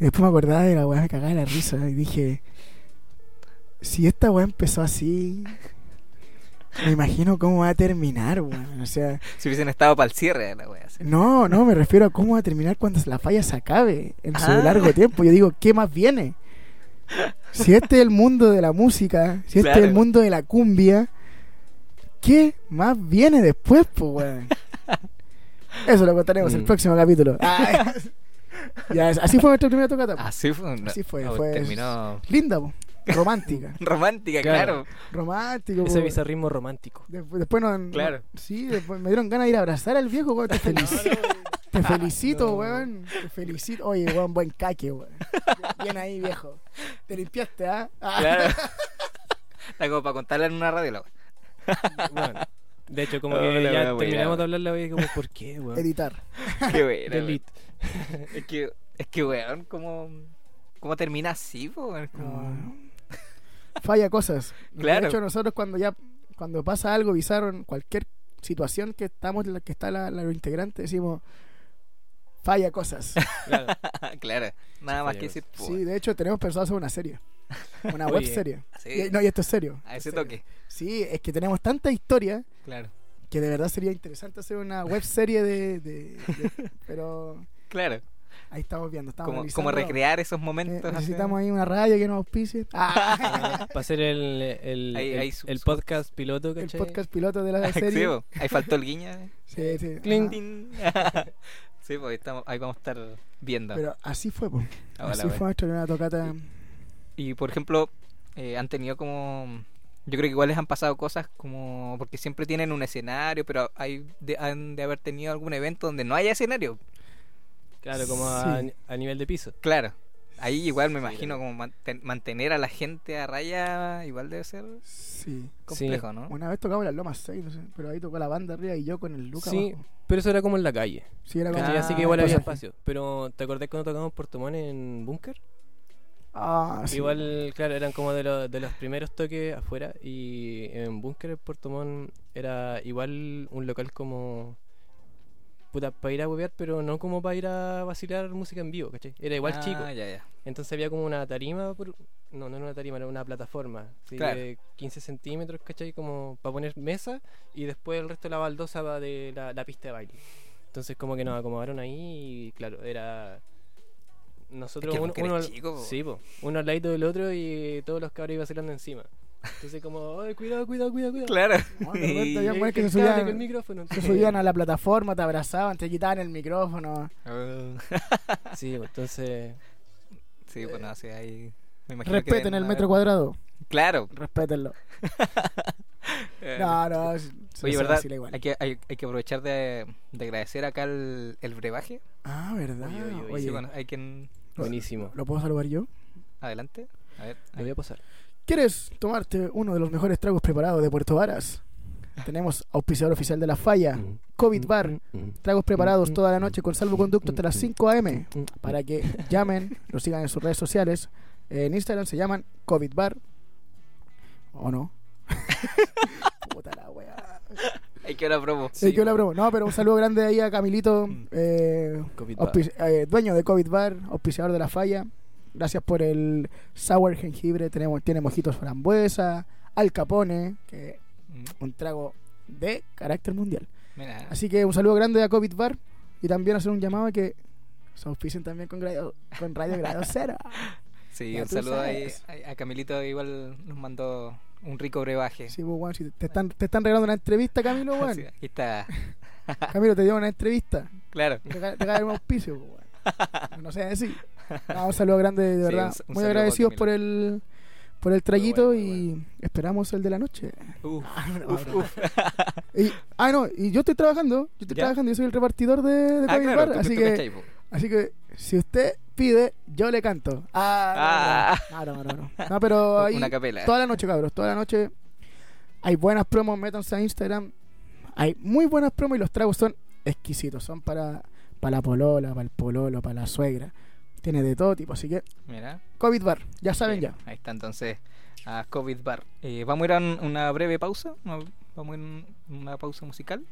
Y después me acordaba de la weá, me cagaba de la risa y dije, si esta weá empezó así, me imagino cómo va a terminar, weón. O sea, Si hubiesen estado para el cierre de la wea. así. no, no, me refiero a cómo va a terminar cuando la falla se acabe en su Ah. largo tiempo. Yo digo, ¿qué más viene? Si este es el mundo de la música, si este es el Claro. mundo de la cumbia, ¿qué más viene después, pues, weón? Eso lo contaremos en el Mm. próximo capítulo. Ah, ya, así fue nuestra primera tocata. po. Así fue. no- Así fue, no, fue- Terminó Linda, po. romántica. romántica, Claro. claro. Romántico. Ese po. bizarrismo romántico. Después, después no, no- Claro. sí, después me dieron ganas de ir a abrazar al viejo, weón. Te, felici- te felicito, No. weón. Te felicito. Oye, weón, buen caque, weón. Bien ahí, viejo. Te limpiaste, ¿ah? Claro. Está como para contarla en una radio, la wea. Bueno, de hecho, como Oh, que la ya wea buena, terminamos de weón. hablar la wea y como, ¿por qué, weón? Editar. Qué buena. Delete. Es que, es que, weón, ¿cómo, cómo termina así, weón? Como- No. Falla cosas. Claro. De hecho, nosotros cuando ya cuando pasa algo bizarro en cualquier situación que estamos en la que está la, la integrante, decimos falla cosas. Claro. claro, nada más falla que decir, Sí, de hecho tenemos pensado hacer una serie. Una web serie. no, y esto es serio. a ese serio. toque. Sí, es que tenemos tanta historia Claro, que de verdad sería interesante hacer una web serie de, de- de- pero claro. ahí estamos viendo, estamos Como, como recrear esos momentos. necesitamos ahí una radio que nos auspicie. Ah, Para hacer el, el, Ahí- el, ahí su- el su- podcast piloto, el ¿cachai? podcast piloto de la Sí, serie. po, ahí faltó el guiño. eh. Sí, sí. Sí, pues ahí, estamos, ahí vamos a estar viendo. Pero así fue, pues. Así fue nuestra primera tocata. Y por ejemplo, eh, han tenido como. Yo creo que igual les han pasado cosas como. Porque siempre tienen un escenario, pero hay de, han de haber tenido algún evento donde no haya escenario. Claro, como a, Sí. a nivel de piso. Claro. Ahí igual me Sí, imagino claro. como manten- mantener a la gente a raya igual debe ser Sí. complejo, ¿no? Una vez tocamos las Lomas 6, no sé, pero ahí tocó la banda arriba y yo con el Luca Sí, abajo. pero eso era como en la calle. Sí, era como. Ah, Así que igual había espacio. Pero ¿te acordás cuando tocamos Puerto Montt en Búnker? Ah, sí. Igual, claro, eran como de, los de los primeros toques afuera. Y en Búnker, en Puerto Montt, era igual un local como. Puta, para ir a huevear, pero no como para ir a vacilar música en vivo, ¿cachai? Era igual Ah, chico. ya, ya. Entonces había como una tarima, por... no, no era una tarima, era una plataforma así Claro. de 15 centímetros, ¿cachai? Como para poner mesa y después el resto de la baldosa va de la, la pista de baile. Entonces como que nos acomodaron ahí y claro, era... Nosotros Es que uno, uno, chico, po. sí, po, uno al lado del otro y todos los cabros iban vacilando encima. Entonces como, ay, cuidado, cuidado, cuidado, cuidado. Claro. No, había Y que se subían, el micrófono. se subían a la plataforma, te abrazaban, te quitaban el micrófono. Oh. Sí, pues, entonces... sí, bueno, así ahí. Me que Respeten el haber- metro cuadrado. Claro. Respétenlo. No, no. se- Oye, se ¿verdad? igual. Hay que, hay, hay que aprovechar de, de agradecer acá el, el brebaje. Ah, ¿verdad? Oye, oye, oye. Oye, Sí, bueno, hay quien. Buenísimo. ¿lo puedo saludar yo? Adelante. A ver. Lo voy a pasar. ¿Quieres tomarte uno de los mejores tragos preparados de Puerto Varas? Tenemos auspiciador oficial de la falla, Mm. COVID Bar. Tragos preparados toda la noche con salvoconducto hasta las 5 a.m. Para que llamen, lo sigan en sus redes sociales. En Instagram se llaman COVID Bar. ¿O no? Puta la wea. Hay que la promo. Sí, que la promo. No, pero un saludo grande ahí a Camilito, Mm. eh, eh, dueño de COVID Bar, auspiciador de la falla. Gracias por el sour jengibre. Tenemos, tiene mojitos frambuesa, al capone, que Mm, un trago de carácter mundial. Mira. Así que un saludo grande a COVID Bar y también hacer un llamado a que se auspicien también con, radio, con Radio Grado Cero. Sí, Ya un saludo ahí a Camilito. Igual nos mandó un rico brebaje. Sí, pues, weón, si te, están, te están regalando una entrevista, Camilo, weón. Sí, aquí está. Camilo, te dio una entrevista. Claro. Te te cae un auspicio, pues, weón. No sé así. No, un saludo grande, de Sí, verdad. un- un Muy agradecidos por el por el bueno, muy y esperamos el de la noche. Uf, uf, uf. Y, ah, no, y yo estoy trabajando, yo estoy ¿Ya? trabajando, yo soy el repartidor de, de Ah, claro, Bar, así tú que. Así que si usted pide, yo le canto. Ah, no, no, no, no, no. No, pero ahí Una capela. toda la noche, cabros, toda la noche hay buenas promos, métanse a Instagram. Hay muy buenas promos y los tragos son exquisitos, son para para la polola, para el pololo, para la suegra. Tiene de todo tipo, así que Mira. COVID Bar, ya saben Bien, ya. Ahí está entonces a COVID Bar. Eh, vamos a ir a un- una breve pausa. Vamos a ir a una pausa musical.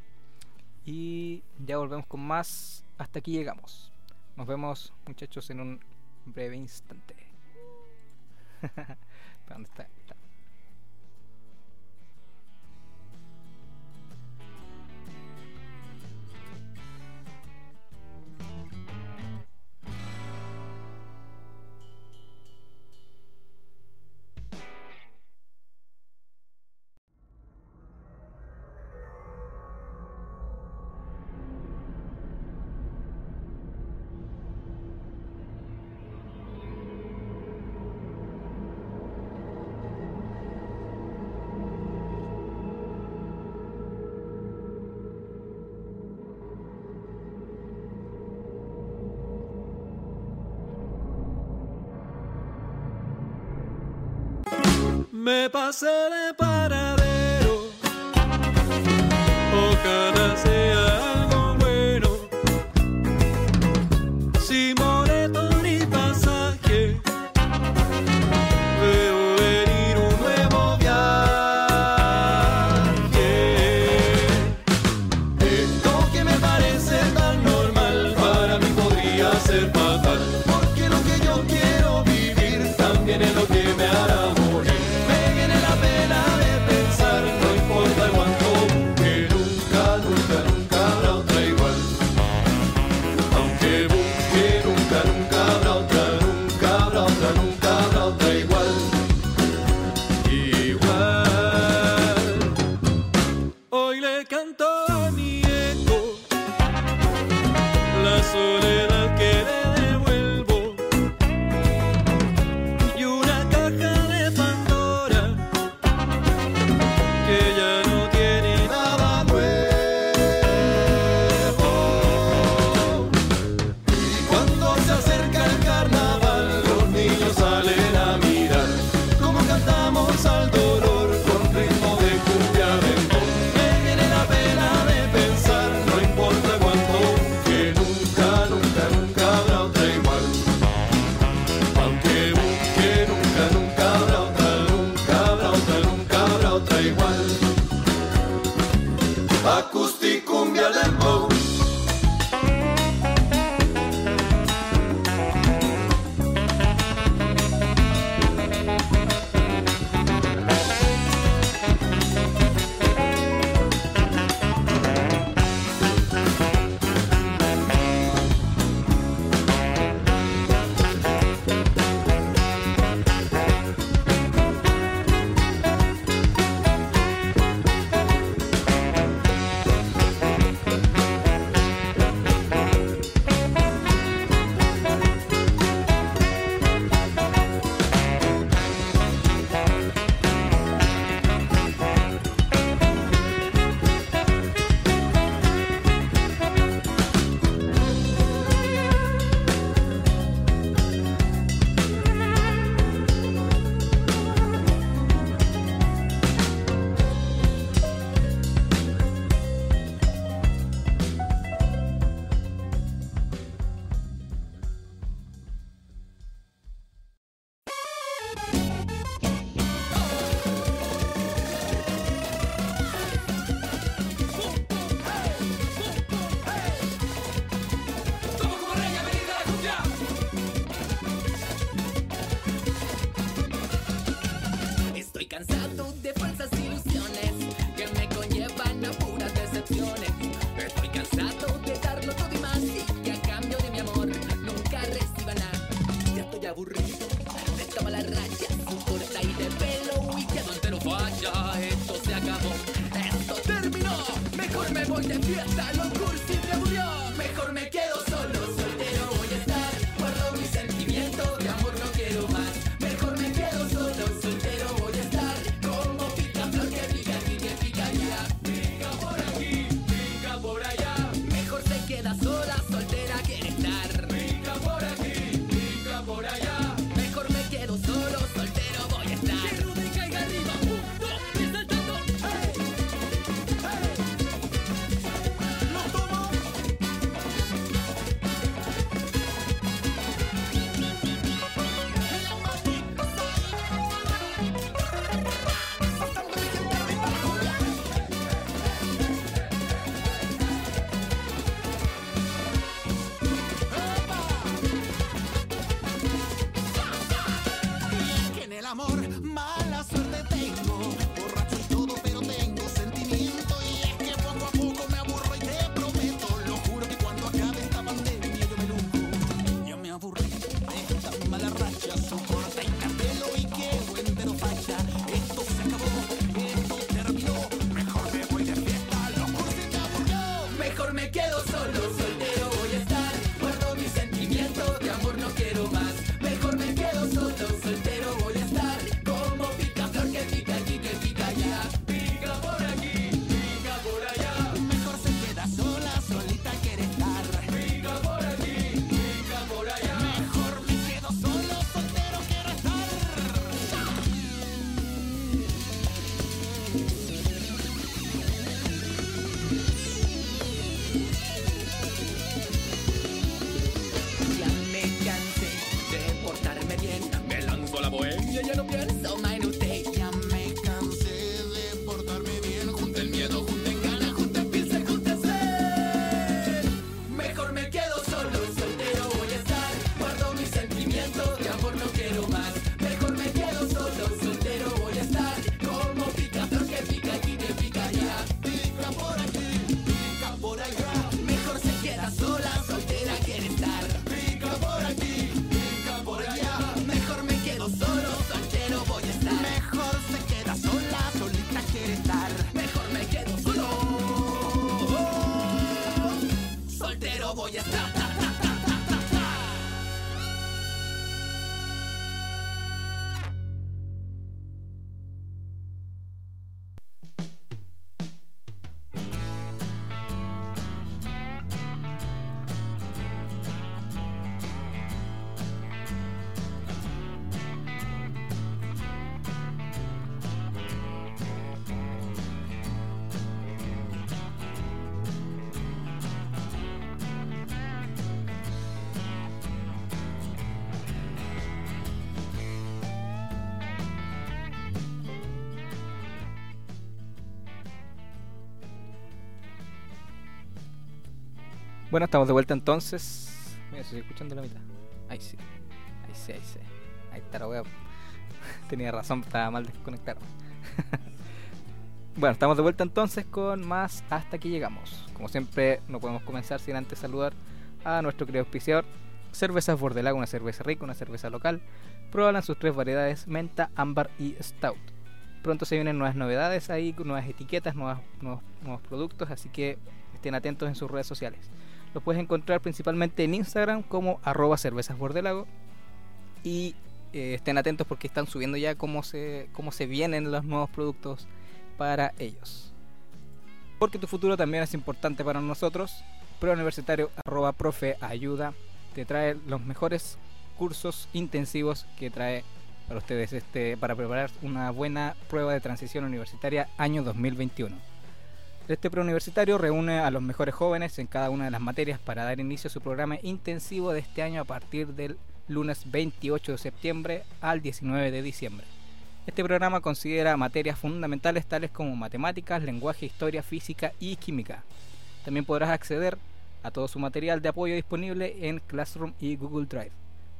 Y ya volvemos con más. Hasta aquí llegamos. Nos vemos, muchachos, en un breve instante. ¿Dónde está? Me pasé de Bueno, estamos de vuelta entonces. Mira, estoy escuchando la mitad. Ahí sí. Ahí sí, ahí sí. Ahí está la web. Tenía razón, estaba mal desconectado. bueno, estamos de vuelta entonces con más Hasta aquí llegamos. Como siempre, no podemos comenzar sin antes saludar a nuestro querido auspiciador. Cervezas Bordelago, una cerveza rica, una cerveza local. Pruébala en sus tres variedades, menta, ámbar y stout. Pronto se vienen nuevas novedades ahí, nuevas etiquetas, nuevos, nuevos productos, así que estén atentos en sus redes sociales. Los puedes encontrar principalmente en Instagram como arroba cervezas bordelago y eh, estén atentos porque están subiendo ya cómo se, cómo se vienen los nuevos productos para ellos. Porque tu futuro también es importante para nosotros. Preuniversitario arroba profe ayuda te trae los mejores cursos intensivos que trae para ustedes este para preparar una buena prueba de transición universitaria año 2021. Este preuniversitario reúne a los mejores jóvenes en cada una de las materias para dar inicio a su programa intensivo de este año a partir del lunes 28 de septiembre al 19 de diciembre. Este programa considera materias fundamentales tales como matemáticas, lenguaje, historia, física y química. También podrás acceder a todo su material de apoyo disponible en Classroom y Google Drive.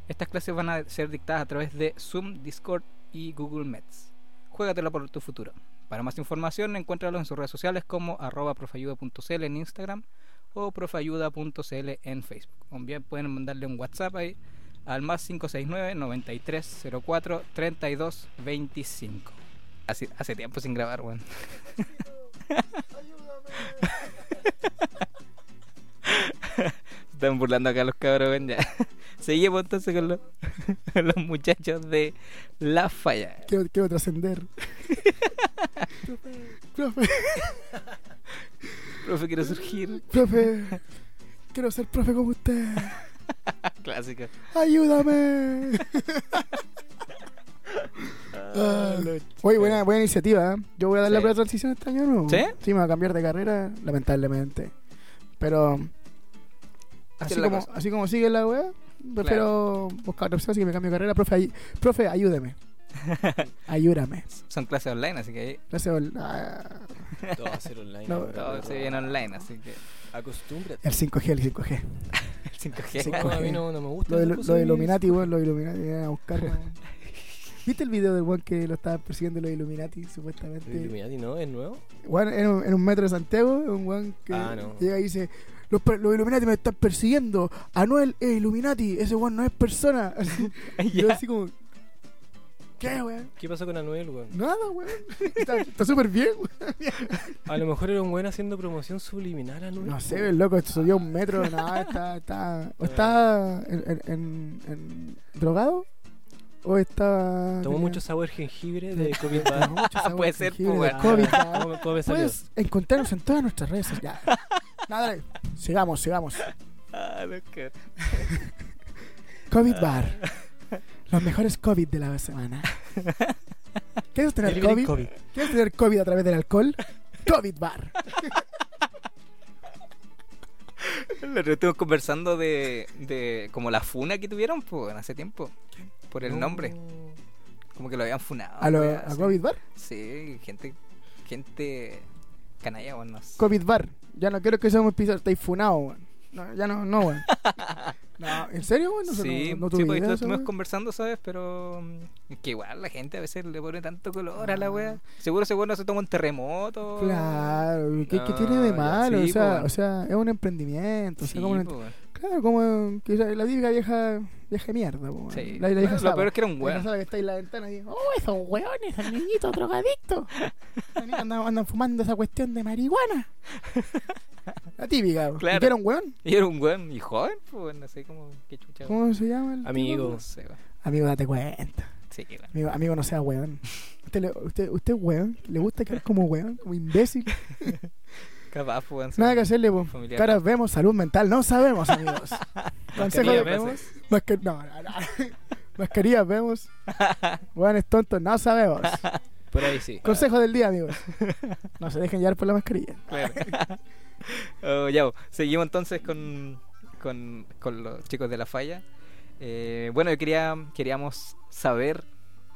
Estas clases van a ser dictadas a través de Zoom, Discord y Google Meets. Juégatela por tu futuro. Para más información, encuéntralo en sus redes sociales como arroba profayuda.cl en Instagram o profayuda.cl en Facebook. También pueden mandarle un WhatsApp ahí al más 569 9304 32 25. Hace, hace tiempo sin grabar, weón. Están burlando acá los cabros. Ya. Seguimos entonces con los, con los muchachos de La Falla. Quiero, quiero trascender. profe, Profe, quiero surgir. profe, quiero ser profe como usted. Clásica. ¡Ayúdame! Ah, Oye, buena, buena iniciativa. ¿eh? Yo voy a dar la Sí. de transición este año, ¿no? ¿Sí? Sí, me voy a cambiar de carrera, lamentablemente. Pero Así como, cosa. así como sigue la weá, prefiero buscar otra opción, así que me cambio de carrera. Profe, ay- profe ayúdeme. Ayúdame. Son clases online, así que ahí Gracias. ol- ah, Todo va a ser online. No, todo se viene online, así que Acostúmbrate. el 5G, el 5G. el 5G. Sí, No, a mí no, no me gusta. Lo de, lo de Illuminati, weón, los Illuminati vienen a buscar. ¿Viste el video del weón que lo estaba persiguiendo los Illuminati, supuestamente? ¿El Illuminati no? ¿Es nuevo? Weón, en, un, en un metro de Santiago, un weón que Ah, no. llega y dice: los, Illuminati me están persiguiendo. Anuel es Illuminati, ese weón no es persona. Y yo así como: ¿Qué, weón? ¿Qué pasó con Anuel, weón? Nada, weón. Está súper bien, weón. A lo mejor era un buen haciendo promoción subliminal a Anuel. No sé, el loco subió un metro. No, está. está o está en, en- en- en- drogado o está. Tomó tenía- mucho sabor jengibre de COVID mucho sabor Puede ser, pues, weón. COVID. Puedes encontrarnos en todas nuestras redes sociales. Dale. sigamos, sigamos. Ah, no, COVID Bar. Los mejores COVID de la semana. ¿Quieres tener COVID? ¿Quieres tener COVID a través del alcohol? COVID Bar. Día estuvimos conversando de, de como la funa que tuvieron pues, bueno, hace tiempo. Por el No. nombre. Como que lo habían funado. ¿A, lo, a. COVID Bar? Sí, gente, gente canalla, no sé. COVID Bar. Ya no quiero que seamos pisos. Estáis weón. No, ya no, no, weón. No, ¿en serio, weón? No, sí, no, no sí, eso, estuvimos weón. conversando, ¿sabes? Pero mm, que igual la gente a veces le pone tanto color a la wea. Seguro ese no se toma un terremoto. Claro, ¿qué, qué Ah, tiene de malo? sí, o, sea, pues. o sea, es un emprendimiento. o sea, Sí, como un- pues, weón. claro, como que la típica vieja, vieja mierda. po, weón. Sí. La, la vieja Lo peor es que era un La weón. saba que está ahí en la ventana y oh, esos weones, esos niñitos drogadictos. Andan, andan fumando esa cuestión de marihuana. La típica. Claro. ¿Y qué era un weón? Y era un weón y joven, pues no sé cómo, qué chucha. ¿Cómo se llama? el Amigo. tipo? No sé, weón. Amigo, date cuenta. Sí, weón. Amigo, amigo no sea weón. ¿Usted, le- usted, usted es weón? ¿Le gusta quedar como weón? Como imbécil. Capaz, pues. Nada que hacerle, familiares. Caras vemos, salud mental. No sabemos, amigos. Consejo de... vemos. Mascar- no, no, no. Mascarillas vemos. Weones tontos, no sabemos. Por ahí sí. Consejo del día, amigos. No se dejen llevar por la mascarilla. Claro. Oh, ya, seguimos entonces con, con, con los chicos de la falla. Eh, bueno, yo quería, queríamos saber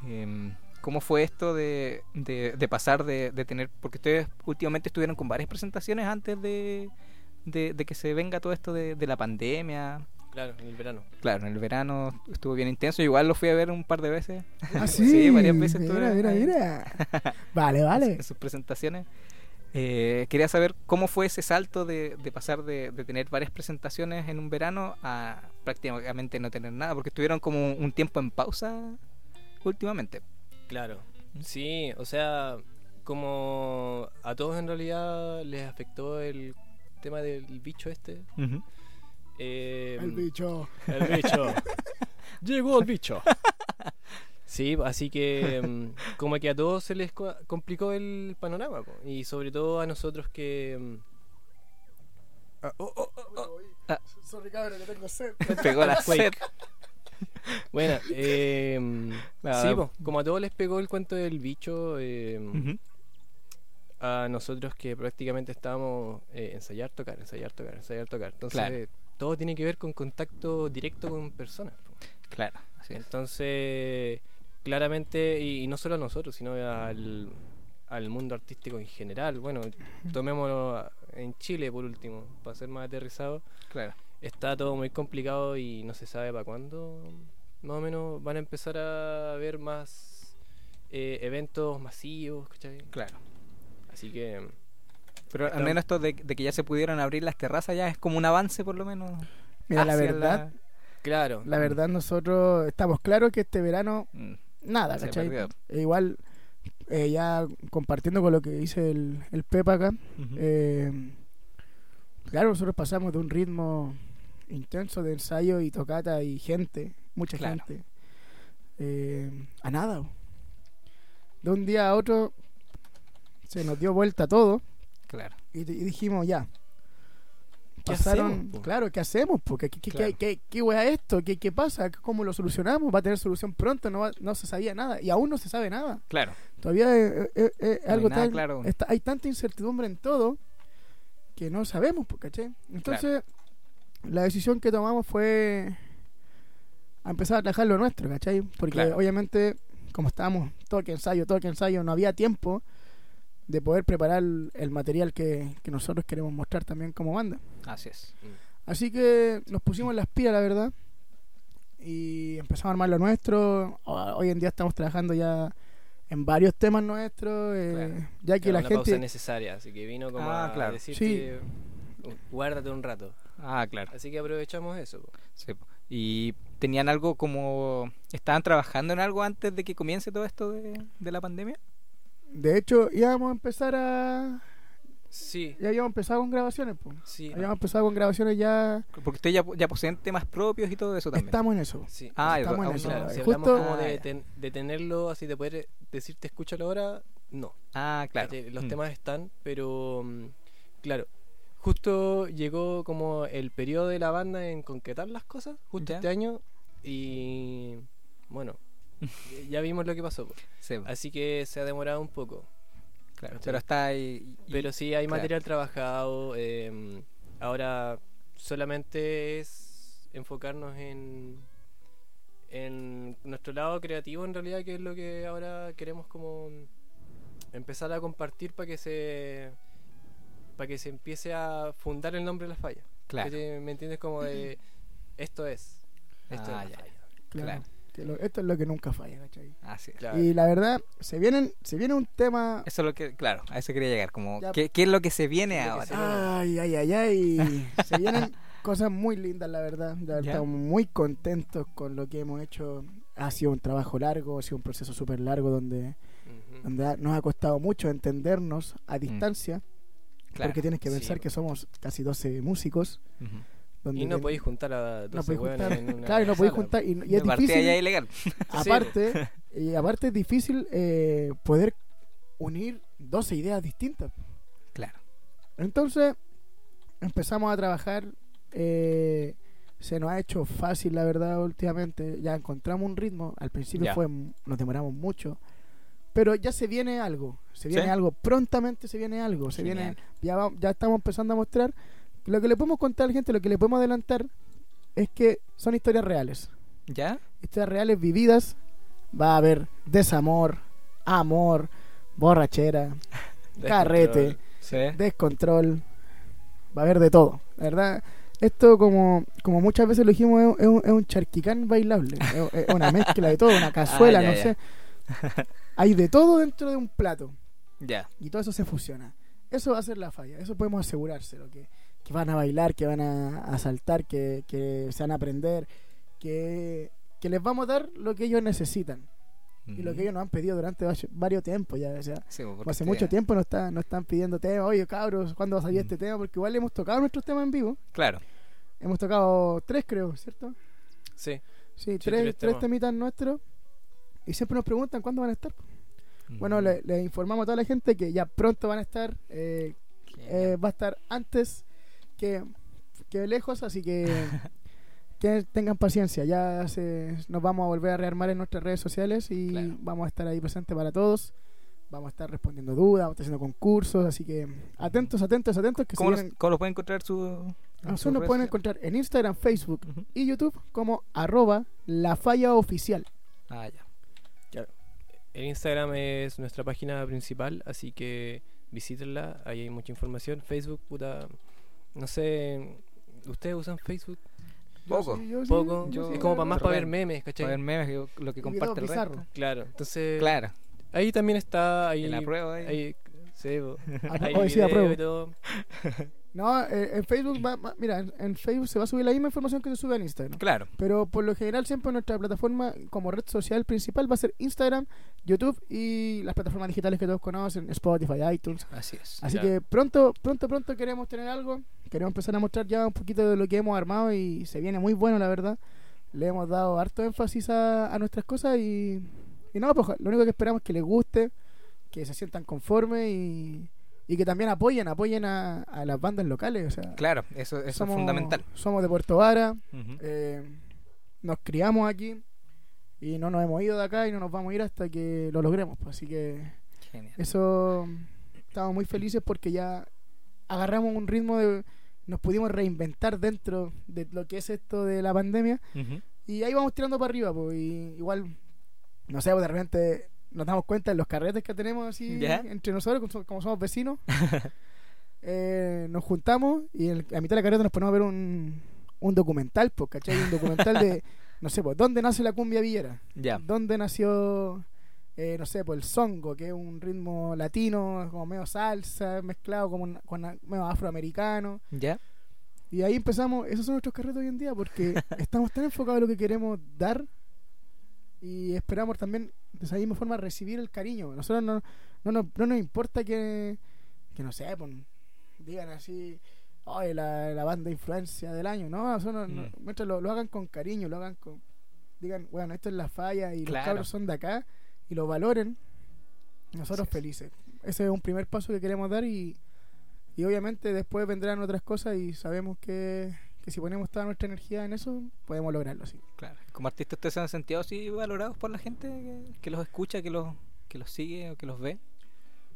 em, cómo fue esto de, de, de pasar de, de tener, porque ustedes últimamente estuvieron con varias presentaciones antes de, de, que se venga todo esto de, de la pandemia. Claro, en el verano. Claro, en el verano estuvo bien intenso. Igual lo fui a ver un par de veces. Ah, sí. varias veces. Mira, mira, mira. vale, vale. En sus presentaciones. Eh, quería saber cómo fue ese salto de, de pasar de, de, tener varias presentaciones en un verano a prácticamente no tener nada, porque estuvieron como un tiempo en pausa últimamente. Claro, sí, o sea, como a todos en realidad les afectó el tema del bicho este. eh, el bicho. El bicho. Llegó el bicho. Sí, así que mm, como que a todos se les complicó el panorama y sobre todo a nosotros que... Mm, ah, oh, oh, oh, ah. Sorry, cabrón, que tengo sed. pegó la sed. bueno, eh, sí, como a todos les pegó el cuento del bicho, eh, a nosotros que prácticamente estábamos eh, ensayar, tocar, ensayar, tocar, ensayar, tocar. Entonces, todo tiene que ver con contacto directo con personas. Claro. Entonces, claramente, y, no solo a nosotros, sino al, al mundo artístico en general. Bueno, tomémoslo en Chile por último, para ser más aterrizado. Claro. Está todo muy complicado y no se sabe para cuándo más o menos van a empezar a ver más eh, eventos masivos, ¿cachai? Claro. Así que... Pero al menos esto de, que ya se pudieron abrir las terrazas ya es como un avance por lo menos. Mira, la verdad... Claro. La verdad nosotros estamos claros que este verano... Mm. Nada, ¿cachai? E igual, eh, ya compartiendo con lo que dice el, el Pepa acá, eh, claro, nosotros pasamos de un ritmo intenso de ensayo y tocata y gente mucha gente, eh, a nada. De un día a otro se nos dio vuelta todo. Claro. Y, dijimos, ya. Pasaron, claro, ¿qué hacemos? Porque ¿qué, qué, qué, qué esto? ¿Qué, ¿Qué pasa? ¿Cómo lo solucionamos? ¿Va a tener solución pronto? No, no se sabía nada. Y aún no se sabe nada. Claro. Todavía es, algo tan. Claro. hay tanta incertidumbre en todo que no sabemos, ¿caché? Entonces, la decisión que tomamos fue a empezar a trabajar lo nuestro, ¿cachai? Porque obviamente, como estábamos todo que ensayo, todo que ensayo, no había tiempo de poder preparar el, material que, nosotros queremos mostrar también como banda. Así es. Mm. Así que nos pusimos las pilas, la verdad, y empezamos a armar lo nuestro. Hoy en día estamos trabajando ya en varios temas nuestros, eh, ya que la una gente... Pausa necesaria, así que vino como ah, a decirte, guárdate un rato. Ah, claro. Así que aprovechamos eso. Sí. Y tenían algo como... ¿Estaban trabajando en algo antes de que comience todo esto de, la pandemia? De hecho, íbamos a empezar a... Sí. Ya habíamos empezado con grabaciones, pues. Sí. Habíamos empezado con grabaciones ya... Porque ustedes ya, ya poseen temas propios y todo eso también. Estamos en eso. Sí. Ah, estamos en eso. si hablamos como de, de, tenerlo así, de poder decirte escúchalo ahora, no. Ah, claro. Los mm. temas están, pero... Mm, claro, justo llegó como el periodo de la banda en concretar las cosas, justo este año, y bueno, ya vimos lo que pasó. Así que se ha demorado un poco. Claro, pero está ahí. pero sí, hay material trabajado. Em, ahora solamente es enfocarnos en, en nuestro lado creativo, en realidad, que es lo que ahora queremos como empezar a compartir para que se para que se empiece a fundar el nombre de la falla. Claro. ¿Me entiendes? Como de esto es. Esto ah, es ya, Claro. esto es lo que nunca falla, ¿cachai? Ah, sí. Claro. Y la verdad, se vienen, se viene un tema. Eso es lo que, claro, a eso quería llegar. Como, ¿qué, ¿qué, es lo que se viene ahora? Ay, ay, ay, ay. se vienen cosas muy lindas, la verdad. Estamos muy contentos con lo que hemos hecho. Ha sido un trabajo largo, ha sido un proceso súper largo donde, donde nos ha costado mucho entendernos a mm. Porque tienes que pensar que somos casi 12 músicos. y no podéis juntar a 12 no en una Claro, no podéis juntar. Y, y es difícil. Ya ilegal. Aparte, y aparte es difícil eh, poder unir 12 ideas distintas. Claro. Entonces, empezamos a trabajar. Eh, se nos ha hecho fácil, la verdad, últimamente. Ya encontramos un ritmo. Al principio fue nos demoramos mucho. Pero ya se viene algo, se viene algo, prontamente se viene algo, se viene, ya, ya estamos empezando a mostrar. Lo que le podemos contar a la gente, lo que le podemos adelantar, es que son historias reales. ¿Ya? Historias reales vividas. Va a haber desamor, amor, borrachera, carrete, descontrol. va a haber de todo. La verdad, esto como, como muchas veces lo dijimos, es, un, es un charquicán bailable. es, una mezcla de todo, una cazuela, Ah, ya, no ya. sé. Hay de todo dentro de un plato. Ya. Y todo eso se fusiona. Eso va a ser la falla, eso podemos asegurárselo, que, que van a bailar, que van a, a saltar, que, que se van a aprender, que, que les vamos a dar lo que ellos necesitan y lo que ellos nos han pedido durante varios tiempos ya, o sea, Sí, pues, hace mucho tiempo nos, está, nos están pidiendo temas, oye cabros, ¿cuándo va a salir este tema? Porque igual hemos tocado nuestros temas en vivo, Claro. hemos tocado tres creo, ¿cierto? Sí. Sí, tres tres, tres temitas nuestros y siempre nos preguntan cuándo van a estar. Bueno, Ujú. le, le informamos a toda la gente que ya pronto van a estar, eh, eh, va a estar antes que, que lejos, así que que tengan paciencia. Ya se, nos vamos a volver a rearmar en nuestras redes sociales y Claro. vamos a estar ahí presentes para todos. Vamos a estar respondiendo dudas, vamos a estar haciendo concursos, así que atentos, atentos, atentos. Que ¿Cómo, los, vienen- cómo los pueden encontrar su, a en nosotros nos pueden encontrar en Instagram, Facebook y YouTube como arroba la falla oficial. Ah, ya. El Instagram es nuestra página principal, así que visítenla, ahí hay mucha información. Facebook, puta, no sé, ¿ustedes usan Facebook? Poco. sí, yo sí, Poco, yo es sí, como para más para ver memes, ¿cachai? Para ver memes, lo que comparte el resto. Claro, entonces Claro. ahí también está, ahí, En la prueba ahí. ahí sí. Ah, sí video y todo. No, eh, en Facebook, va- va- mira, en, en Facebook se va a subir la misma información que se sube en Instagram. Claro. Pero por lo general siempre nuestra plataforma como red social principal va a ser Instagram, YouTube y las plataformas digitales que todos conocen, Spotify, iTunes. Así es. Así Ya. que pronto, pronto, pronto queremos tener algo. Queremos empezar a mostrar ya un poquito de lo que hemos armado y se viene muy bueno, la verdad. Le hemos dado harto énfasis a, a nuestras cosas y, y no, pues lo único que esperamos es que les guste, que se sientan conformes y, y que también apoyen, apoyen a, a las bandas locales. O sea, Claro, eso, eso es fundamental. Somos de Puerto Vara, eh, nos criamos aquí y no nos hemos ido de acá y no nos vamos a ir hasta que lo logremos. pues, así que Genial. eso estamos muy felices porque ya agarramos un ritmo de nos pudimos reinventar dentro de lo que es esto de la pandemia y ahí vamos tirando para arriba pues y igual no sé pues de repente nos damos cuenta de los carretes que tenemos así ¿Ya? entre nosotros como como somos vecinos eh, nos juntamos y en el- a mitad de la carreta nos ponemos a ver un, un documental pues ¿cachai? un documental de no sé pues dónde nace la cumbia villera Ya. ¿Dónde nació, eh, no sé, pues el songo, que es un ritmo latino, como medio salsa, mezclado como con medio afroamericano? Ya. Y ahí empezamos, esos son nuestros carretes hoy en día, porque estamos tan enfocados en lo que queremos dar y esperamos también de esa misma forma recibir el cariño. Nosotros no, no, nos- no nos importa que, que no sé, pues, digan así, oye, la, la banda de influencia del año, ¿no? Nosotros no- Mm. mientras lo, lo hagan con cariño, lo hagan con. Digan, bueno, esto es la falla y Claro. los cabros son de acá y lo valoren, nosotros felices. Ese es un primer paso que queremos dar y, y obviamente después vendrán otras cosas y sabemos que, que si ponemos toda nuestra energía en eso, podemos lograrlo, sí. Claro. Como artistas ustedes se han sentido así valorados por la gente que, que los escucha, que los, que los sigue o que los ve.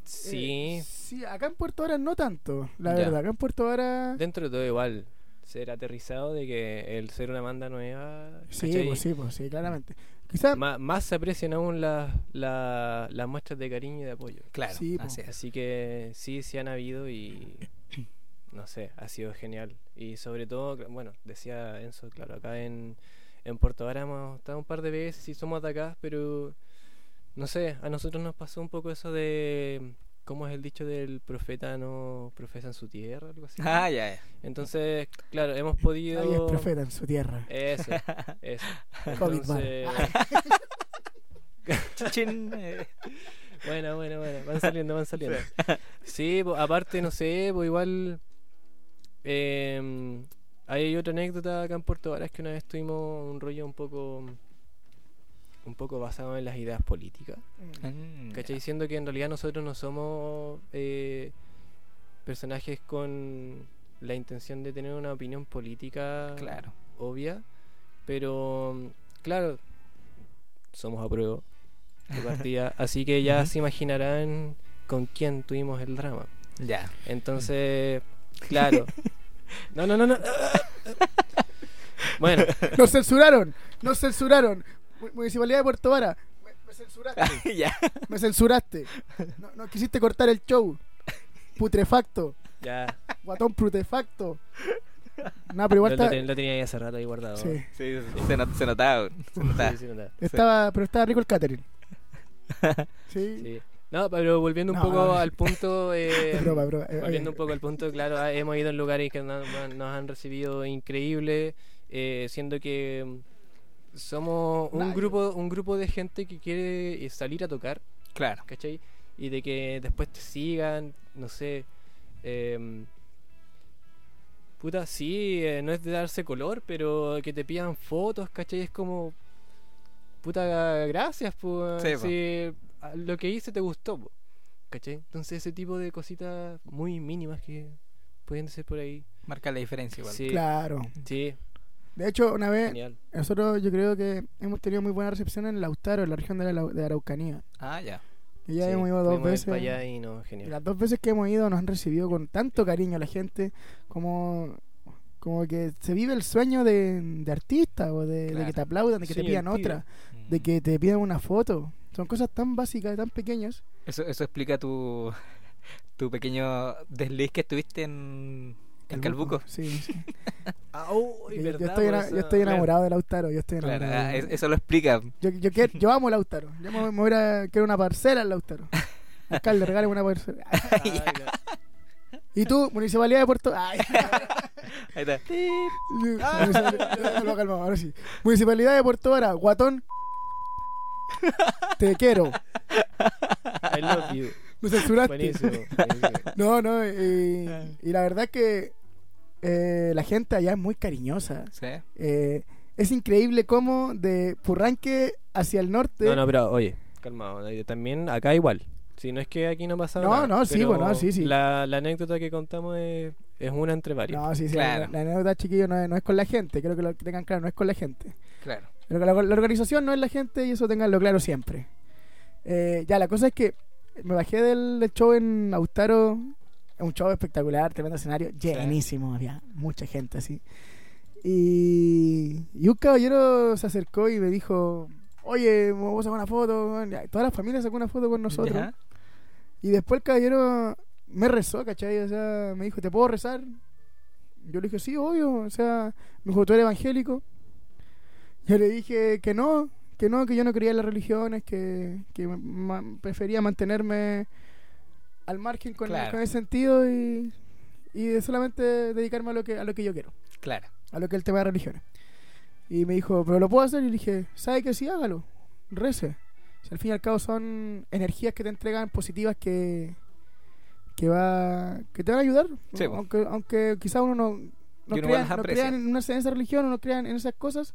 Sí, Eh, sí, acá en Puerto Vara no tanto, la Ya. verdad. Acá en Puerto Vara. dentro de todo igual, ser aterrizado de que el ser una banda nueva, Sí, pues sí, pues sí, claramente. Quizás. Más se aprecian aún las la- las muestras de cariño y de apoyo. Claro. Sí, así es. Así que sí, sí han habido y no sé, ha sido genial. Y sobre todo, bueno, decía Enzo, claro, acá en, en Puerto Vara hemos estado un par de veces y somos de acá, pero no sé, a nosotros nos pasó un poco eso de, ¿cómo es el dicho del profeta no profesa en su tierra? Algo así. Ah, ya, ya. Entonces, claro, hemos podido... Nadie es profeta en su tierra. Eso, eso. Entonces, eh, Bueno, bueno, bueno, van saliendo, van saliendo. Sí, po, aparte, no sé, pues igual. Eh, hay otra anécdota acá en Puerto Varas que una vez tuvimos un rollo un poco. un poco basado en las ideas políticas. mm, ¿Cachai? Diciendo que en realidad nosotros no somos eh, personajes con la intención de tener una opinión política Claro. obvia, pero claro, somos a prueba de partida, así que ya se imaginarán con quién tuvimos el drama. Ya. Entonces, claro. No, no, no, no. Bueno, Nos censuraron, nos censuraron. Mu- Municipalidad de Puerto Vara, me, me censuraste, ya. me censuraste. No, no quisiste cortar el show. Putrefacto. Ya. Guatón prutefacto. No, pero igual lo, está- lo tenía ahí hace rato ahí guardado. sí. Sí, se, not- se notaba. Se notaba. Sí, sí, notaba. Estaba, pero estaba rico el catering. Sí. Sí. No, pero volviendo un No, poco al punto. eh, broma, broma. Eh, Volviendo un poco al punto, claro, ah, hemos ido en lugares que nos, nos han recibido increíble, eh, siendo que mm, somos un grupo, un grupo de gente que quiere eh, salir a tocar, Claro. ¿cachai? Y de que después te sigan, no sé. em, puta, sí, eh, no es de darse color, pero que te pidan fotos, ¿cachai? Es como. Puta, gracias, pues. Sí, po. Lo que hice te gustó, po, ¿cachai? Entonces, ese tipo de cositas muy mínimas que pueden ser por ahí. Marca la diferencia igual. Sí, Claro. sí, De hecho, una vez, genial. nosotros yo creo que hemos tenido muy buena recepción en Lautaro, en la región de la, de Araucanía. Ah, ya. Que ya Sí, hemos ido dos veces. para allá y no, Y genial. las dos veces que hemos ido nos han recibido con tanto cariño la gente, como, como que se vive el sueño de, de artista, o de, que te aplaudan, de que te pidan otra, de que te pidan una foto. Son cosas tan básicas, tan pequeñas. Eso, eso explica tu, tu pequeño desliz que estuviste en, en Calbuco. Sí, sí. Ah, yo, estoy, yo estoy claro. enamorado de Lautaro, yo estoy Claro, enamorado. ah, es- eso lo explica. Yo, yo, quiero- yo amo Lautaro. Yo me, me voy a quiero una parcela en Lautaro. Alcalde, regálame una parcela. Ah. ¿Y tú, Municipalidad de Puerto Ay, Ahí está. Municipalidad de Puerto Vara, Guatón. Te quiero. I love you. Me censuraste. Buenísimo. buenísimo. No, no, y, y la verdad que eh, la gente allá es muy cariñosa. Sí. Eh, es increíble cómo de Purranque hacia el norte. No, no, pero oye, calmado. eh, También acá igual. Si no es que aquí no pasa No, nada. no, sí, pero bueno, sí, sí. La, la anécdota que contamos es, es una entre varias. No, sí, sí, Claro. la, la anécdota, chiquillo, no es, no es con la gente. Creo que lo que tengan claro, no es con la gente. Claro. Pero la, la organización no es la gente y eso tenganlo claro siempre. Eh, ya, la cosa es que me bajé del, del show en Austaro. Un show espectacular, tremendo escenario, llenísimo, había mucha gente así. Y, y un caballero se acercó y me dijo, oye, vamos a sacar una foto. Toda la familia sacó una foto con nosotros. Ya. Y después el caballero me rezó, ¿cachai? O sea, me dijo, ¿te puedo rezar? Yo le dije, sí, obvio. O sea, me dijo, ¿tú eres evangélico? Yo le dije que no, que no, que yo no creía en las religiones, que, que ma- prefería mantenerme al margen con, Claro. con ese sentido y, y de solamente dedicarme a lo que a lo que yo quiero, Claro. a lo que es el tema de religiones. Y me dijo, ¿pero lo puedo hacer? Y le dije, ¿sabe que sí? Hágalo, rece. Si al fin y al cabo son energías que te entregan positivas que que va que te van a ayudar Sí, po. aunque aunque quizás uno no no crea, no crea en, una, en esa religión o no crean en esas cosas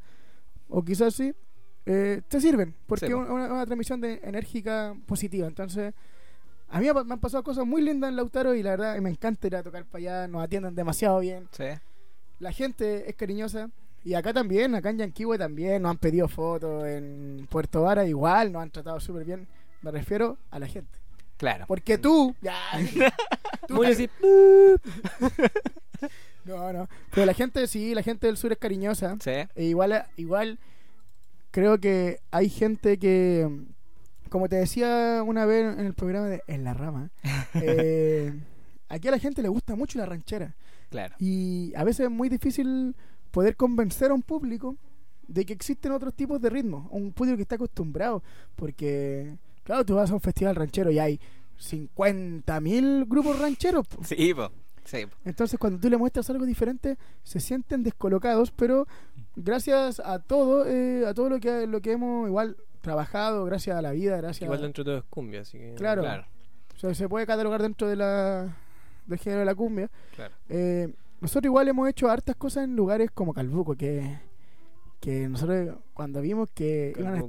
o quizás sí eh, te sirven porque Sí, es una, una transmisión de enérgica positiva entonces a mí me han pasado cosas muy lindas en Lautaro y la verdad me encanta ir a tocar para allá nos atienden demasiado bien Sí. la gente es cariñosa. Y acá también, acá en Yanquihue también, nos han pedido fotos. En Puerto Vara igual, nos han tratado súper bien. Me refiero a la gente. Claro. Porque tú, ya, tú- Municip- no, no. Pero la gente, sí, la gente del sur es cariñosa. Sí. E igual, igual creo que hay gente que, como te decía una vez en el programa de En la Rama, eh, aquí a la gente le gusta mucho la ranchera. Claro. Y a veces es muy difícil poder convencer a un público de que existen otros tipos de ritmos, un público que está acostumbrado, porque, claro, tú vas a un festival ranchero y hay 50.000 grupos rancheros. po. Sí, po. Sí. Entonces, cuando tú le muestras algo diferente, se sienten descolocados, pero gracias a todo, eh, a todo lo que, lo que hemos igual trabajado, gracias a la vida, gracias Igual a... dentro de todo es cumbia, así que. Claro. Claro. o sea, se puede catalogar dentro de la, del género de la cumbia. Claro. Eh, nosotros igual hemos hecho hartas cosas en lugares como Calbuco, que, que nosotros cuando vimos que iban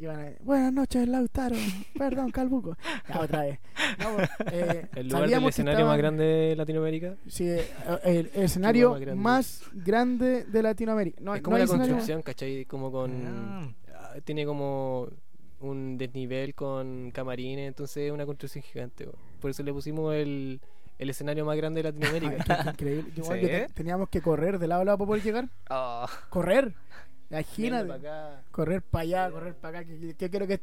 a, a- Buenas noches, Lautaro. Perdón, Calbuco. Ya, otra vez. No, eh, El lugar del escenario estaban- más grande de Latinoamérica. Sí, eh, el, el escenario más grande. más grande de Latinoamérica. No, es no como una escenario- construcción, ¿cachai? Como con. Ah. ah, Tiene como un desnivel con camarines, entonces es una construcción gigante. po. Por eso le pusimos el, el escenario más grande de Ay, Latinoamérica. qué- qué increíble. Yo, ¿Sí? yo te- teníamos que correr de lado a lado para poder llegar. Oh. Correr. Imagínate. acá. correr para allá, correr para acá. Que, que- que creo que,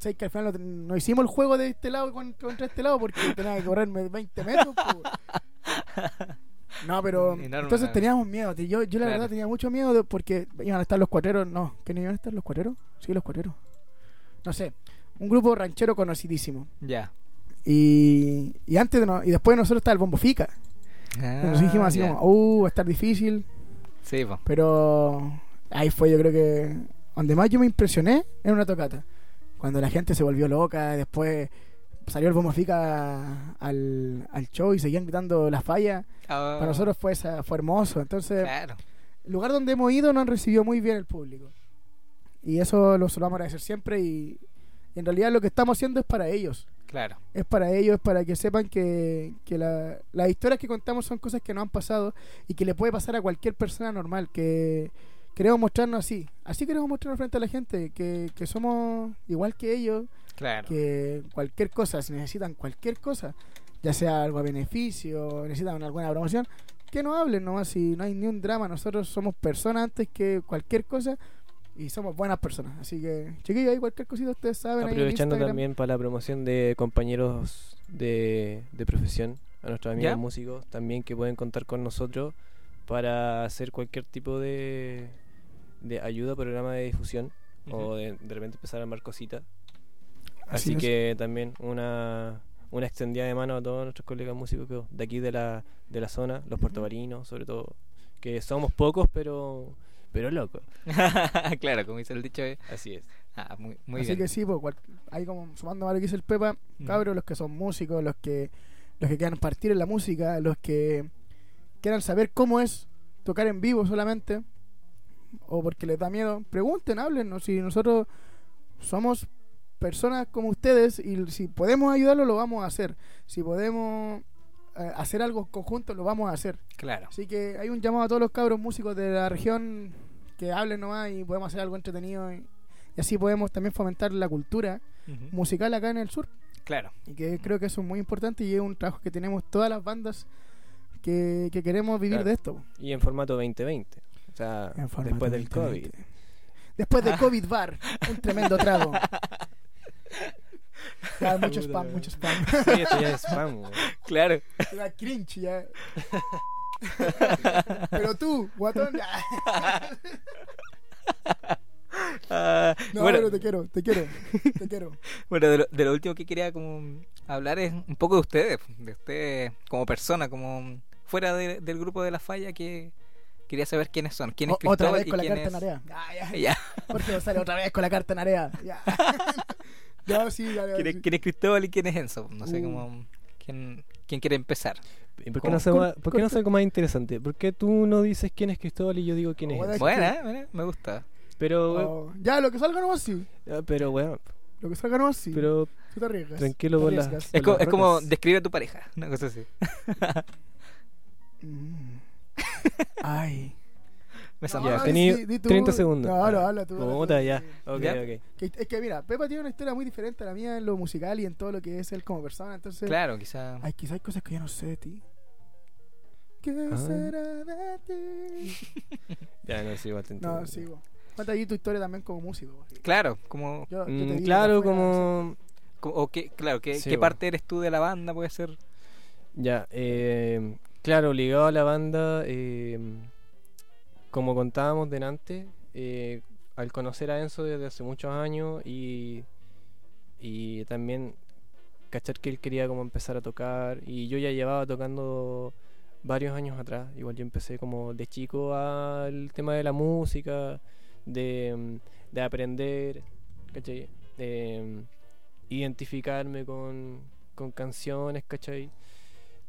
¿sabes que al final no, no hicimos el juego de este lado con- contra este lado porque tenía que correrme 20 metros. po. No, pero entonces teníamos miedo. Yo, yo la Claro. verdad tenía mucho miedo de- porque iban a estar los cuateros. No, ¿qué no iban a estar los cuateros? Sí, los cuateros. No sé, un grupo ranchero conocidísimo. Ya. Y, y antes de no- y después de nosotros estaba el Bombo Fica. Ah, Nos dijimos así ya. como, uh, va a estar difícil. Sí, po. Pero ahí fue, yo creo que donde más yo me impresioné en una tocata. Cuando la gente se volvió loca, después salió el Bombo Fica al, al show y seguían gritando las fallas. Ah, Para nosotros fue, esa- fue hermoso. Entonces, Claro. el lugar donde hemos ido nos recibió muy bien el público. Y eso lo, a agradecer siempre. Y, y en realidad lo que estamos haciendo es para ellos. Claro. Es para ellos, para que sepan que, que la- las historias que contamos son cosas que no han pasado y que le puede pasar a cualquier persona normal. Que queremos mostrarnos así. Así queremos mostrarnos frente a la gente. Que, que somos igual que ellos. Claro. Que cualquier cosa, si necesitan cualquier cosa, ya sea algo a beneficio, necesitan alguna promoción, que no hablen nomás. Si no hay ni un drama, nosotros somos personas antes que cualquier cosa. Y somos buenas personas. Así que, chiquillos, ahí cualquier cosita ustedes saben. ahí en Aprovechando también para la promoción de compañeros de, de profesión, a nuestros amigos ¿Ya? músicos también que pueden contar con nosotros para hacer cualquier tipo de, de ayuda, programa de difusión o de, de repente empezar a armar cositas. Así que también una, una extendida de mano a todos nuestros colegas músicos que- de aquí de la, de la zona, los puertobarinos sobre todo, que somos pocos pero pero locos. claro, como dice el dicho. eh. Así es. Ah, muy, muy Así bien. que sí, pues, cual- ahí como sumando a lo que dice el Pepa, Mm. cabros, los que son músicos, los que los que quieran partir en la música, los que quieran saber cómo es tocar en vivo solamente, o porque les da miedo, pregunten, hablen, si nosotros somos personas como ustedes y si podemos ayudarlos lo vamos a hacer, si podemos eh, hacer algo conjunto lo vamos a hacer. Claro. Así que hay un llamado a todos los cabros músicos de la región que hablen nomás y podemos hacer algo entretenido y, y así podemos también fomentar la cultura musical acá en el sur Claro. y que creo que eso es muy importante y es un trabajo que tenemos todas las bandas que, que queremos vivir Claro. de esto. Y en formato 2020. O sea, En formato después del 2020. COVID. Después de COVID Bar, un tremendo trago. Ya, mucho Puta spam, mucho spam. Sí, esto ya es spam, güey. Claro. Te da cringe ya. Pero tú, guatón, ya. Ah, No, bueno, pero te quiero, te quiero, te quiero. bueno de, lo, de lo último que quería como hablar es un poco de ustedes, de ustedes como persona, como fuera de- del grupo de la falla que quería saber quiénes son, quién es O- otra vez y con la quién carta en es... area. Ya, ya. Ya. Porque sale otra vez con la carta en area. Ya. Ya, sí, dale, ¿Quién, es, sí. quién es Cristóbal y quién es Enzo? No sé Uh. cómo quién, quién quiere empezar. ¿Y por qué Con- no, con- más- por qué no hace algo más interesante? ¿Por qué tú no dices quién es Cristóbal y yo digo quién es Bueno, él? Es Buena, que- ¿eh? Buena, me gusta. Pero, Oh, ya, lo que salga nomás sí. ah, pero, weón, Lo que salga nomás sí. pero Tú te arriesgas. tranquilo Te con la- arriesgas. Es, Con co- las es como describe a tu pareja, una cosa así. Mm. Ay. Me No. Ya, sí, di tú. 30 segundos. No, no, habla tú. habla tú. Puta, ya. Ok, ¿Ya? ok. Que- es que mira, Pepa tiene una historia muy diferente a la mía en lo musical y en todo lo que es él como persona. Entonces, Claro, quizá. Ay, quizá hay cosas que yo no sé de ti. ¿Qué Ah. será de ti? Ya, no, te entiendo. No, vos. Cuenta ahí tu historia también como músico. Claro, como, Yo- yo te Mm, claro, como... como- o qué, claro, qué, Sí, qué bo. parte eres tú de la banda puede ser. Ya, eh, claro, ligado a la banda, eh, como contábamos delante, eh, al conocer a Enzo desde hace muchos años y, y también cachar que él quería como empezar a tocar y yo ya llevaba tocando varios años atrás, igual yo empecé como de chico al tema de la música, de, de aprender, ¿cachai? De, identificarme con, con canciones, ¿cachai?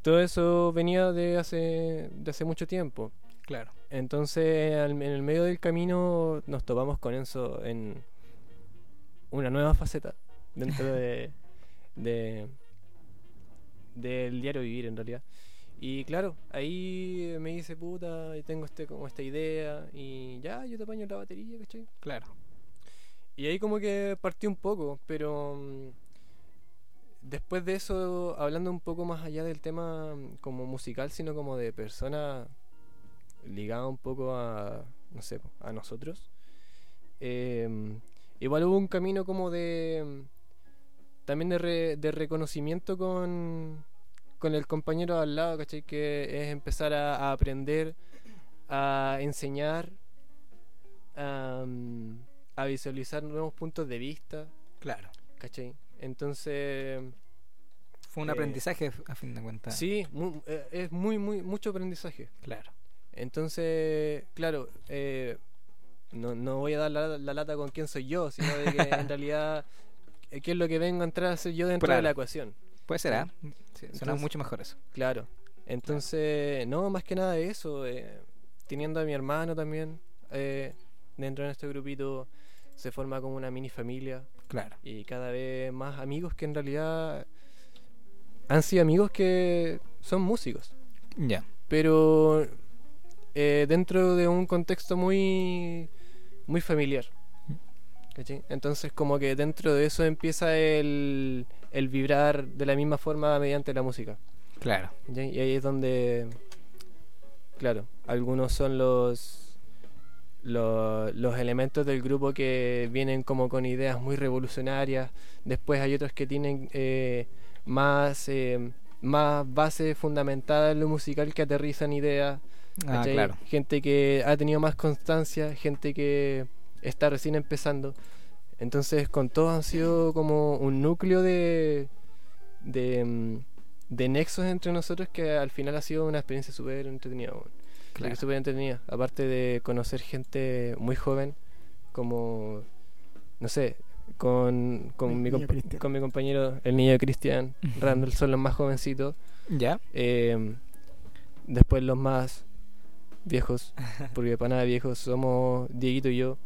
Todo eso venía de hace, de hace mucho tiempo. Claro. Entonces, al- en el medio del camino nos topamos con Enzo en una nueva faceta dentro de, de del diario vivir en realidad. Y claro, ahí me dice, puta, y tengo este como esta idea y ya, yo te apaño la batería, ¿cachai? Claro. Y ahí como que partí un poco, pero mm, después de eso, hablando un poco más allá del tema mm, como musical, sino como de persona ligada un poco a, no sé, a nosotros, eh, igual hubo un camino como de, mm, también de, re- de reconocimiento con, con el compañero al lado, ¿cachai? Que es empezar a, a aprender, a enseñar, a, a visualizar nuevos puntos de vista, Claro. ¿cachai? Entonces, Fue un Eh, aprendizaje a fin de cuentas. sí, mu- eh, es muy, muy, mucho aprendizaje. Claro. Entonces, claro, eh, no, no voy a dar la, la lata con quién soy yo, sino de que en realidad eh, qué es lo que vengo a entrar a ser yo dentro Claro. de la ecuación. Puede ser, ¿ah? Sí, suena Entonces- mucho mejor eso. Claro. Entonces, no, más que nada eso, eh, teniendo a mi hermano también eh, dentro de nuestro grupito, se forma como una mini familia Claro. y cada vez más amigos que en realidad han sido amigos que son músicos. Ya. pero eh, dentro de un contexto muy muy familiar ¿cachai? entonces como que dentro de eso empieza el, el vibrar de la misma forma mediante la música Claro. ¿cachai? y ahí es donde claro algunos son los los, los elementos del grupo que vienen como con ideas muy revolucionarias después hay otros que tienen eh, más eh, más base fundamentada en lo musical que aterrizan ideas Ah. Gente que ha tenido más constancia, gente que está recién empezando. Entonces, con todos han sido como un núcleo de, de, mm, de nexos entre nosotros que al final ha sido una experiencia súper entretenida. Claro. Súper entretenida. Aparte de conocer gente muy joven, como, no sé, con, con, mi, con mi compañero, el niño Cristian. Randall, son los más jovencitos. Ya. Eh, después los más viejos, porque para nada viejos somos Dieguito y yo.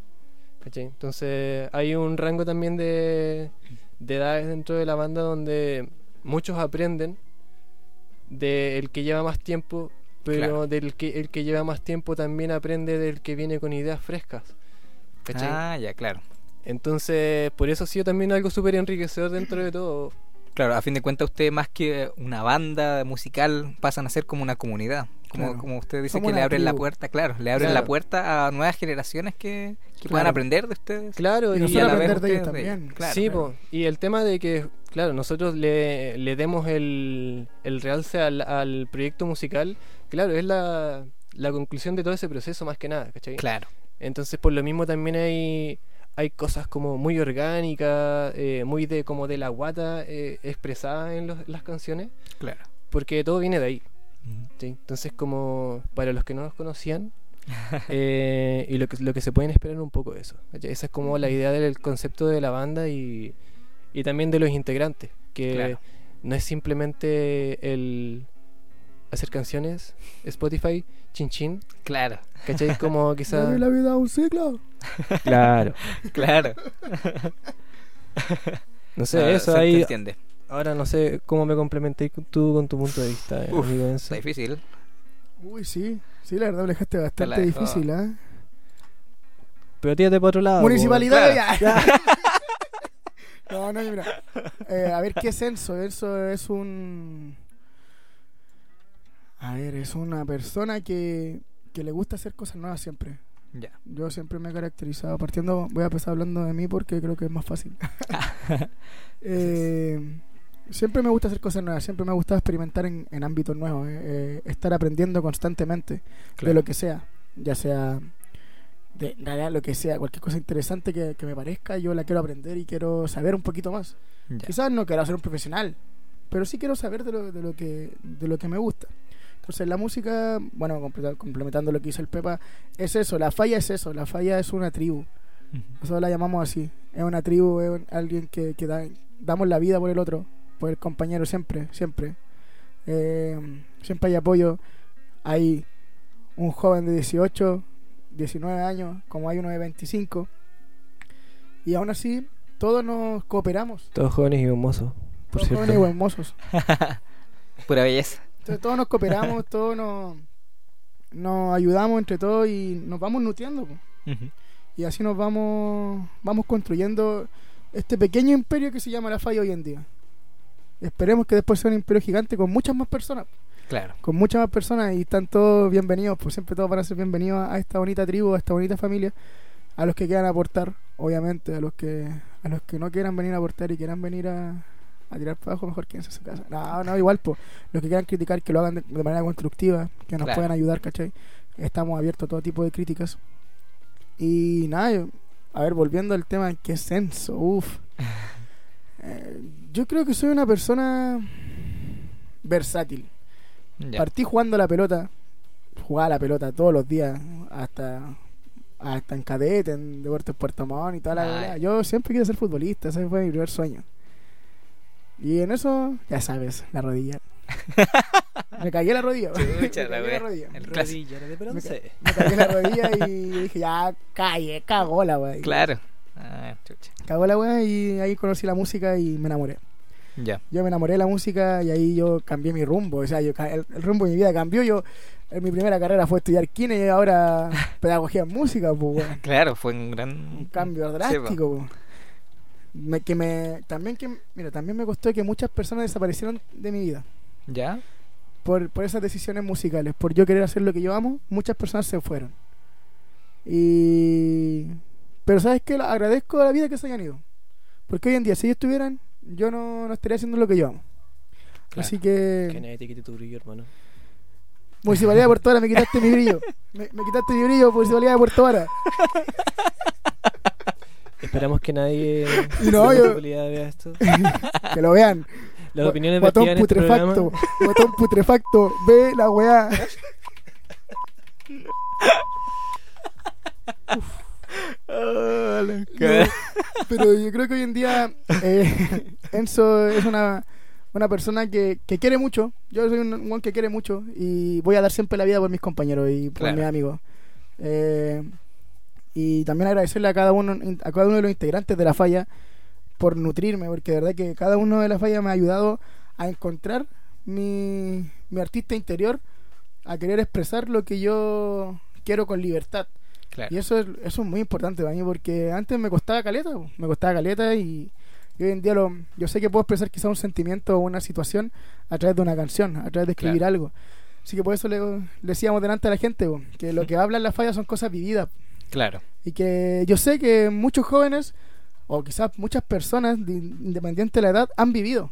¿cachai? Entonces hay un rango también de, de edades dentro de la banda donde muchos aprenden del que lleva más tiempo, pero Claro. del que el que lleva más tiempo también aprende del que viene con ideas frescas. ¿cachai? Ah, ya, claro. Entonces, por eso ha sido también algo súper enriquecedor dentro de todo. Claro, a fin de cuentas ustedes más que una banda musical pasan a ser como una comunidad. Como, Claro. como usted dice Somos que le abren la puerta, claro, le abren la puerta a nuevas generaciones que, que puedan aprender de ustedes. Claro, Y y, a la aprender vez de ellos también. Claro, sí, claro. po. y el tema de que, claro, nosotros le, le demos el, el realce al, al proyecto musical, claro, es la, la conclusión de todo ese proceso más que nada, ¿cachai? Claro, Entonces, por lo mismo también hay, hay cosas como muy orgánicas, eh, muy de como de la guata eh, expresada en los- las canciones, claro. porque todo viene de ahí. ¿sí? Entonces, como para los que no nos conocían, eh, y lo que, lo que se pueden esperar un poco de eso. Esa es como la idea del concepto de la banda y, y también de los integrantes, que Claro. no es simplemente el hacer canciones, Spotify, chin chin, Claro, ¿cachai? Como quizás... La vida un ciclo. Claro. claro. No sé, Ah, eso se ahí... entiende. Ahora no sé cómo me complementáis tú con tu punto de vista, eh, Uf, amigo Enzo. Está difícil. Uy, sí. Sí, la verdad me dejaste bastante la difícil, ¿ah? Pero tírate para otro lado. Municipalidad, claro. ya. no, no, mira. Eh, a ver, ¿qué es Enzo? Enzo es un. A ver, es una persona que, que le gusta hacer cosas nuevas siempre. Ya. Yo siempre me he caracterizado, partiendo, voy a empezar hablando de mí porque creo que es más fácil. Eh, siempre me gusta hacer cosas nuevas, siempre me ha gustado experimentar en, en ámbitos nuevos, eh, eh, estar aprendiendo constantemente de lo que sea, ya sea de realidad lo que sea, cualquier cosa interesante que, que me parezca, yo la quiero aprender y quiero saber un poquito más. Quizás no quiero ser un profesional, pero sí quiero saber de lo, de lo que de lo que me gusta. Entonces la música, bueno, complementando lo que hizo el Pepa, es eso, la falla es eso, la falla es una tribu. Nosotros la llamamos así. Es una tribu, es un- alguien que, que da- damos la vida por el otro, por el compañero siempre, siempre. Eh, siempre hay apoyo. Hay un joven de 18, 19 años, como hay uno de 25. Y aún así, todos nos cooperamos. Todos jóvenes y hermosos, por Todos cierto. jóvenes y hermosos. Pura belleza. Entonces todos nos cooperamos, todos nos, nos ayudamos entre todos y nos vamos nutriendo. Y así nos vamos, vamos construyendo este pequeño imperio que se llama la falla hoy en día. Esperemos que después sea un imperio gigante con muchas más personas. Claro. Con muchas más personas y están todos bienvenidos, pues siempre todos van a ser bienvenidos a esta bonita tribu, a esta bonita familia. A los que quieran aportar, obviamente, a los que a los que no quieran venir a aportar y quieran venir a, a tirar para abajo, mejor quédense en su casa. No, no, igual, pues, los que quieran criticar, que lo hagan de, de manera constructiva, que nos Claro. puedan ayudar, ¿cachai? Estamos abiertos a todo tipo de críticas. Y nada, yo- a ver, volviendo al tema, qué censo, uff. Eh, yo creo que soy una persona versátil. Partí jugando a la pelota, jugaba a la pelota todos los días, hasta hasta en cadete, en Deportes Puerto Montt y toda la. Yo siempre quise ser futbolista, ese fue mi primer sueño. Y en eso, ya sabes, la rodilla. me cagué la rodilla. me Chucha, cagué la la wea. rodilla. El. Rodilla de Me, bronce. ca- me cagué la rodilla y dije, ya, calle, cagó la wea. Claro. Ah, chucha. Cagó la wea y ahí conocí la música y me enamoré. Ya. Yo me enamoré de la música y ahí yo cambié mi rumbo. O sea, yo, el, el rumbo de mi vida cambió. Yo, en mi primera carrera fue estudiar kine y ahora pedagogía en música, pues. Claro, fue un gran Un cambio drástico, po. Me- que me, también que, mira, también me costó que muchas personas desaparecieron de mi vida. ¿Ya? Por, por esas decisiones musicales. Por yo querer hacer lo que yo amo, muchas personas se fueron. Y... Pero ¿sabes qué? Agradezco a la vida que se hayan ido. Porque hoy en día, si ellos estuvieran, yo no, no estaría haciendo lo que yo amo. Claro. Así que... Que nadie te quite tu brillo, hermano. Municipalidad de Puerto Vara, me quitaste mi brillo. Me, me quitaste mi brillo, Municipalidad de Puerto Vara. Esperamos que nadie Y no, yo- vea esto. Que lo vean. Las opiniones Guatón en este putrefacto. programa. Guatón putrefacto. Ve la weá. No, pero yo creo que hoy en día eh, Enzo es una, una persona que, que quiere mucho. Yo soy un one que quiere mucho y voy a dar siempre la vida por mis compañeros y por Claro. mis amigos. Eh, y también agradecerle a cada uno a cada uno de los integrantes de la falla por nutrirme, porque de verdad que cada uno de la falla me ha ayudado a encontrar mi, mi artista interior, a querer expresar lo que yo quiero con libertad. Claro. Y eso es, eso es muy importante para mí porque antes me costaba caleta, me costaba caleta y, y hoy en día lo, yo sé que puedo expresar quizá un sentimiento o una situación a través de una canción, a través de escribir Claro. algo. Así que por eso le, le decíamos delante a la gente que lo que habla en la falla son cosas vividas Claro. y que yo sé que muchos jóvenes o quizás muchas personas de- independiente de la edad han vivido.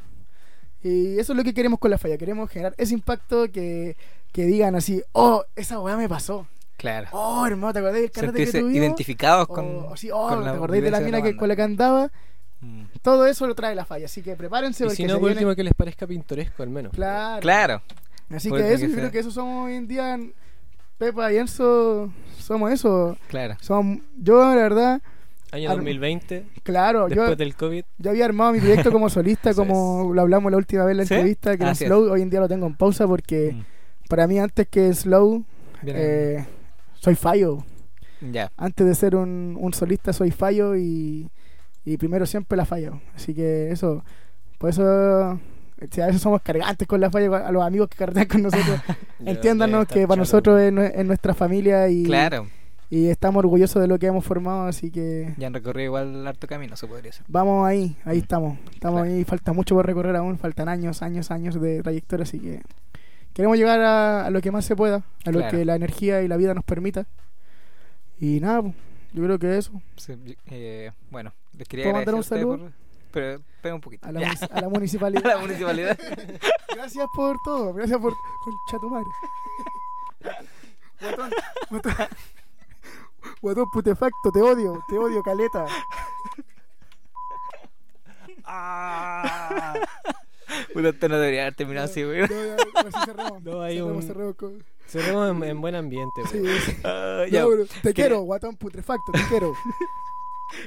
Y eso es lo que queremos con la falla, queremos generar ese impacto que, que digan así, oh, esa weá me pasó. Claro. Oh, hermano, ¿te acordás del carrete que tuvimos? identificados con. o sí, oh, con ¿te acordáis de la mina que, con la que andaba? Mm. Todo eso lo trae la falla, así que prepárense Y porque si se no, por viene- último, que les parezca pintoresco al menos. Claro. Claro. Así que eso, que yo creo que eso somos hoy en día. Pepa y Enzo somos eso. Claro. Somos, yo, la verdad, Año Ar- 2020, claro, yo, después del COVID. yo había armado mi proyecto como solista, como lo hablamos la última vez en la ¿Sí? entrevista, que era es. Slow. Hoy en día lo tengo en pausa porque Mm. para mí, antes que Slow, eh, soy fallo. Ya. Antes de ser un, un solista, soy fallo y, y primero siempre la fallo. Así que eso, por eso. Si a veces somos cargantes con la falla, a los amigos que cargan con nosotros, entiéndanos que para nosotros es, es nuestra familia y, Claro. y estamos orgullosos de lo que hemos formado, así que Ya han recorrido igual harto camino, se podría decir. vamos ahí, ahí estamos. Estamos Claro. ahí, falta mucho por recorrer aún, faltan años, años, años de trayectoria, así que queremos llegar a, a lo que más se pueda, a lo Claro. que la energía y la vida nos permita. Y nada, yo creo que eso. Sí, eh, bueno, les quería ¿Puedo mandar un agradecer ustedes saludo? por- Pero espera un poquito. A la, a la municipalidad. A la municipalidad. Gracias por todo, gracias por. Concha tu madre. Guatón, guatón. Guatón putefacto, te odio, te odio, caleta. Puta, esto no debería haber terminado así, güey. No, ya, ahora sí cerramos. No, hay cerramos, un- cerramos con- Cerremos en, en buen ambiente. Sí, bro. sí. Ah, ya. No, bro, te ¿Qué- quiero, guatón putrefacto, te quiero.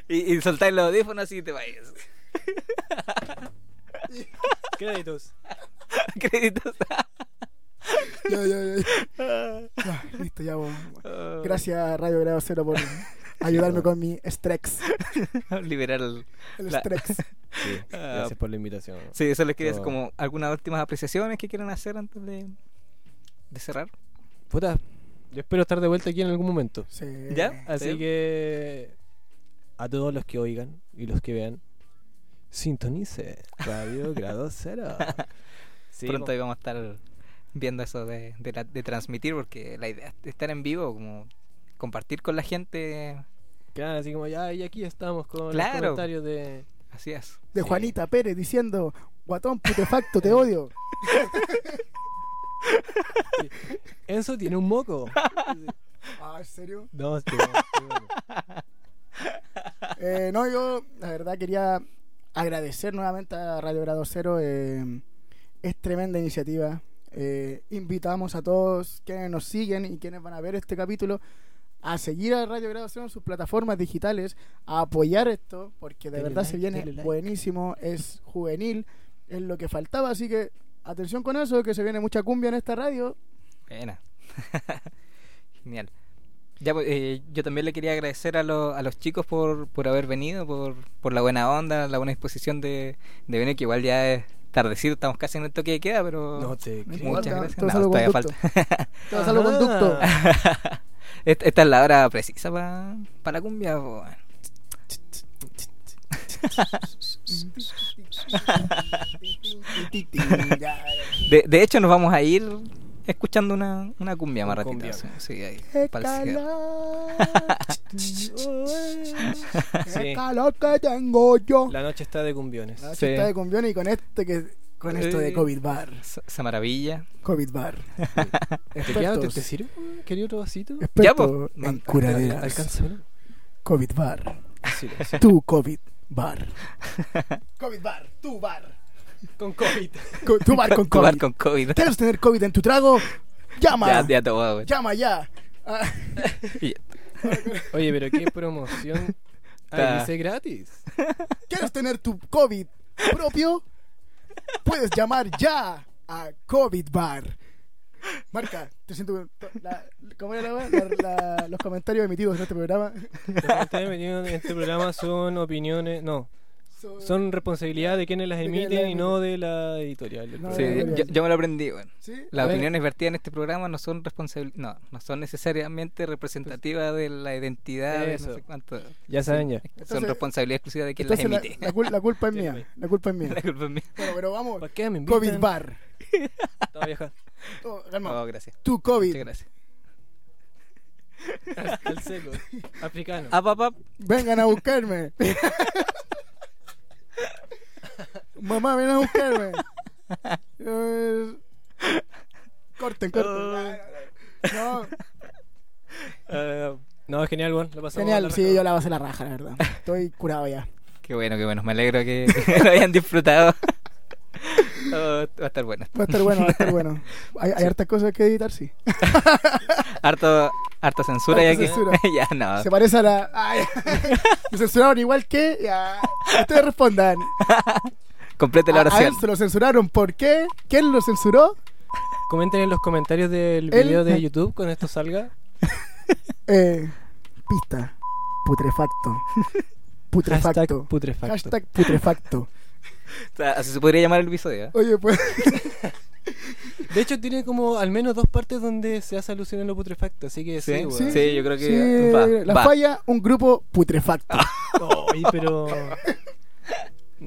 Y, y soltáis los audífonos y te vayas. Créditos. Créditos. Ya, ya, ya. Ya, listo, ya. Ah, Gracias, Radio Grado Cero, por ayudarme con mi Strex. Liberar el. El La- Strex. Sí, Ah, gracias por la invitación. Sí, eso les quería decir Todo. como algunas últimas apreciaciones que quieran hacer antes de, de cerrar. Puta, yo espero estar de vuelta aquí en algún momento. Sí. ¿Ya? Así Sí. que a todos los que oigan y los que vean, sintonice Radio Grado Cero. Sí, Pronto ahí vamos a estar viendo eso de, de, la- de transmitir, porque la idea es estar en vivo, como compartir con la gente. Claro, así como ya, y aquí estamos con Claro. los comentarios de... Así es. De Sí. Juanita Pérez diciendo, Guatón, putefacto, te odio. Enzo tiene un moco. Ah, ¿en serio? No, sí, Eh, no, yo la verdad quería agradecer nuevamente a Radio Grado Cero. eh, es tremenda iniciativa. Eh, invitamos a todos quienes nos siguen y quienes van a ver este capítulo a seguir a Radio Grado Cero en sus plataformas digitales, a apoyar esto, porque de Dele verdad like, se viene like. buenísimo, es juvenil, es lo que faltaba, así que atención con eso, que se viene mucha cumbia en esta radio. Buena. Genial. Ya, pues, eh, yo también le quería agradecer a, lo- a los chicos por, por haber venido, por, por la buena onda, la buena disposición de, de venir, que igual ya es tardecito, estamos casi en el toque de queda, pero No te No muchas gracias. todo No, salvoconducto. todavía falta. Todo salvoconducto. Ajá. esta, esta es la hora precisa para la cumbia. po, De, de hecho, nos vamos a ir escuchando una, una cumbia más ratito. cumbia. Sí, sí, ahí, calor. Qué Sí. calor que tengo yo. La noche está de cumbiones. La Sí. chista de cumbión y con este que con esto de. COVID bar. Esa maravilla. COVID bar. ¿Te, te, sirve? ¿Quería otro vasito? Ya, po. expertos en curaderas. Alcánzamelo. COVID bar. Sí, sí. Tu COVID bar. COVID bar. Tu bar. Con COVID. Co- Tu bar con COVID. con COVID. ¿Quieres tener COVID en tu trago? Llama. Ya, ya todo, weón. Llama ya. Ah, Oye, pero qué promoción. Ay, dice gratis. ¿Quieres tener tu COVID propio? Puedes llamar ya a COVID Bar. Marca, te siento. La, ¿Cómo era? La- la- Los comentarios emitidos en este programa Los comentarios emitidos en este programa son opiniones. No, son responsabilidad de quienes las emiten y no de la editorial. No, Sí, yo, yo me lo aprendí. ¿Sí? Las A ver, opiniones vertidas en este programa no son responsabil- no, no son necesariamente representativas de la identidad de no Eso. sé cuánto. Ya saben ya. Son responsabilidad exclusiva de quien las la, emite. la cul- la culpa es mía. La culpa es mía. La culpa es mía. Bueno, pero vamos. ¿Para qué me? COVID Bar. Estaba vieja. Calma. Oh, gracias. Tu COVID. Muchas gracias. El seco. Africano. Ap, ap, ap. Vengan a buscarme. Mamá, ven a buscarme. Corten, corten. No, Eh, no, genial, bueno. Lo pasamos a genial. Sí, yo la base la raja, la verdad. Estoy curado ya. Qué bueno, qué bueno. Me alegro que, lo hayan disfrutado. Oh, va a estar bueno. Va a estar bueno, va a estar bueno. Hay, hay hartas cosas que editar, sí. Harto, harta censura ya Harta que. censura. ya, no. Se parece a la. Ay, me censuraron igual que. Ya. Ustedes respondan. Complete la A, a oración. él se lo censuraron. ¿Por qué? ¿Quién lo censuró? Comenten en los comentarios del video de YouTube cuando esto salga. Eh, pista. Putrefacto. Putrefacto. Hashtag putrefacto. Hashtag putrefacto. O sea, así se podría llamar el episodio. ¿eh? Oye, pues. De hecho, tiene como al menos dos partes donde se hace alusión a lo putrefacto. Así que sí, Sí, sí. yo creo que sí, va, la va. falla, un grupo putrefacto. Ay, pero.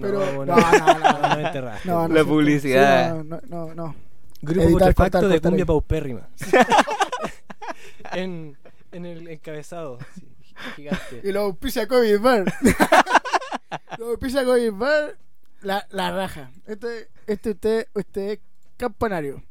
Pero- no, no, no, no, no. no me enterraste. No, no La publicidad. sí, no, no, no, no. Grupo Editar, putrefacto cortar, de cortar cumbia paupérrima. en, en el encabezado. así, gigante. Y lo auspicia COVID Bar. lo auspicia COVID Bar. La, la raja. Este, este, usted, usted es campanario.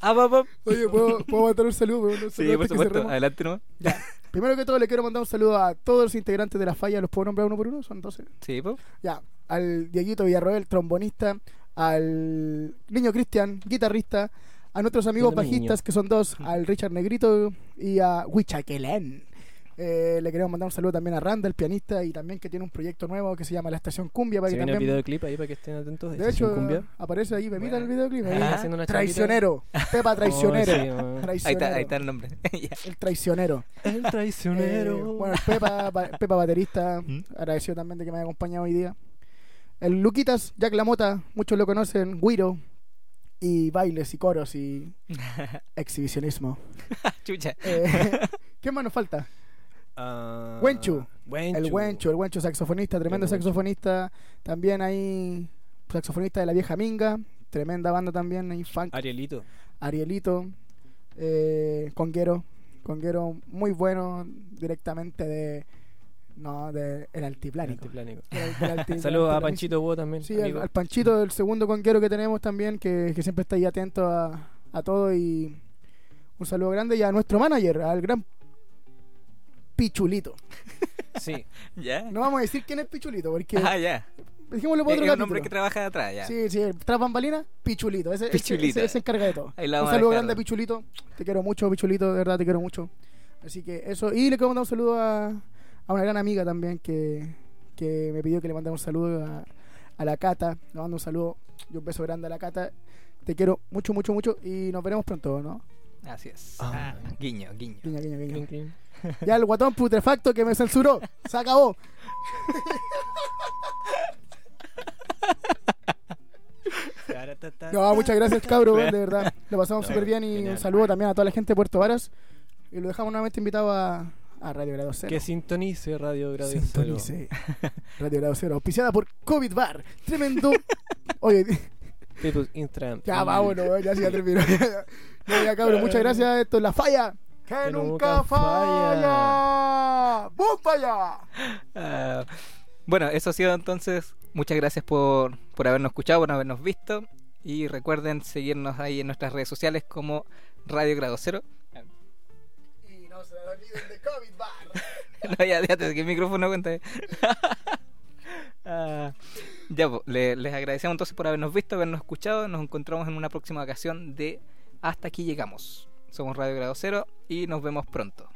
Ap. Oye, ¿puedo, ¿puedo mandar un saludo? Un saludo Sí, por supuesto. Adelante nomás. Primero que todo, le quiero mandar un saludo a todos los integrantes de la falla. ¿Los puedo nombrar uno por uno? Son 12. Sí, po. Ya, al Dieguito Villarroel, trombonista, al niño Cristian, guitarrista, a nuestros amigos bajistas, niño. que son dos, al Richard Negrito y a Huichaquelén. Eh, le queremos mandar un saludo también a Randa, el pianista, y también que tiene un proyecto nuevo que se llama La Estación Cumbia. Para Se que viene el también, videoclip ahí para que estén atentos. de hecho, cumbia. aparece ahí, Pepita en el Bueno. videoclip. Ahí haciendo una Traicionero, Pepa Traicionero. Oh, sí, man. Ahí Traicionero. está, ahí está el nombre. El traicionero. El traicionero. Eh, bueno, el Pepa, Pepa baterista, ¿Mm? agradecido también de que me haya acompañado hoy día. El Luquitas, Jack Lamota, muchos lo conocen, Guiro, y bailes y coros y exhibicionismo. Chucha. Eh, ¿Qué más nos falta? Ah, Wenchu. Wenchu. El Wencho, el Wencho saxofonista, tremendo Wenchu. saxofonista. También hay saxofonista de la vieja Minga, tremenda banda también, hay funk. Arielito. Arielito, eh, Conguero, Conguero muy bueno directamente de, No, de, el altiplánico. Saludos a. Panchito Hugo también. Sí, al, Panchito, el segundo conquero que tenemos también, que, que siempre está ahí atento a, a todo. Y un saludo grande. Y a nuestro manager, al gran Pichulito. Sí, ¿Ya? No vamos a decir quién es Pichulito, porque Ah, ya. dijémoslo por Es otro un hombre que trabaja de atrás, ya. Sí, sí, tras bambalinas, Pichulito. Ese, ese- Pichulito. ese- ese se encarga de todo. Ahí la Un a saludo grande, Pichulito. Te quiero mucho, Pichulito, de verdad te quiero mucho. Así que eso. Y le quiero mandar un saludo a, a una gran amiga también que, que me pidió que le mandara un saludo a, a la Cata. Le mando un saludo y un beso grande a la Cata. Te quiero mucho, mucho, mucho. Y nos veremos pronto, ¿no? Así es. Ah. Ah, guiño, guiño. Guiña, guiña, guiña. Ya el guatón putrefacto que me censuró. Se acabó. No, muchas gracias, cabro, de verdad. Lo pasamos súper bien y genial. un saludo también a toda la gente de Puerto Varas. Y lo dejamos nuevamente invitado a, a Radio Grado Cero. Que sintonice Radio Grado Cero. Sintonice. Radio Grado Cero, auspiciada por COVID Bar. Tremendo. Oye, Instagram. ya vámonos, ya sí, ya terminó. No, ya, cabrón, muchas gracias. Esto es La Falla. Que, Que nunca, nunca falla. ¡Bum falla! Ah, bueno, eso ha sido entonces. Muchas gracias por, por habernos escuchado, por habernos visto. Y recuerden seguirnos ahí en nuestras redes sociales como Radio Grado Cero. Y no se olviden de COVID Bar. no, ya, déjate que el micrófono cuenta. Ah, ya, le- les agradecemos entonces por habernos visto, habernos escuchado. Nos encontramos en una próxima ocasión de Hasta aquí llegamos. Somos Radio Grado Cero y nos vemos pronto.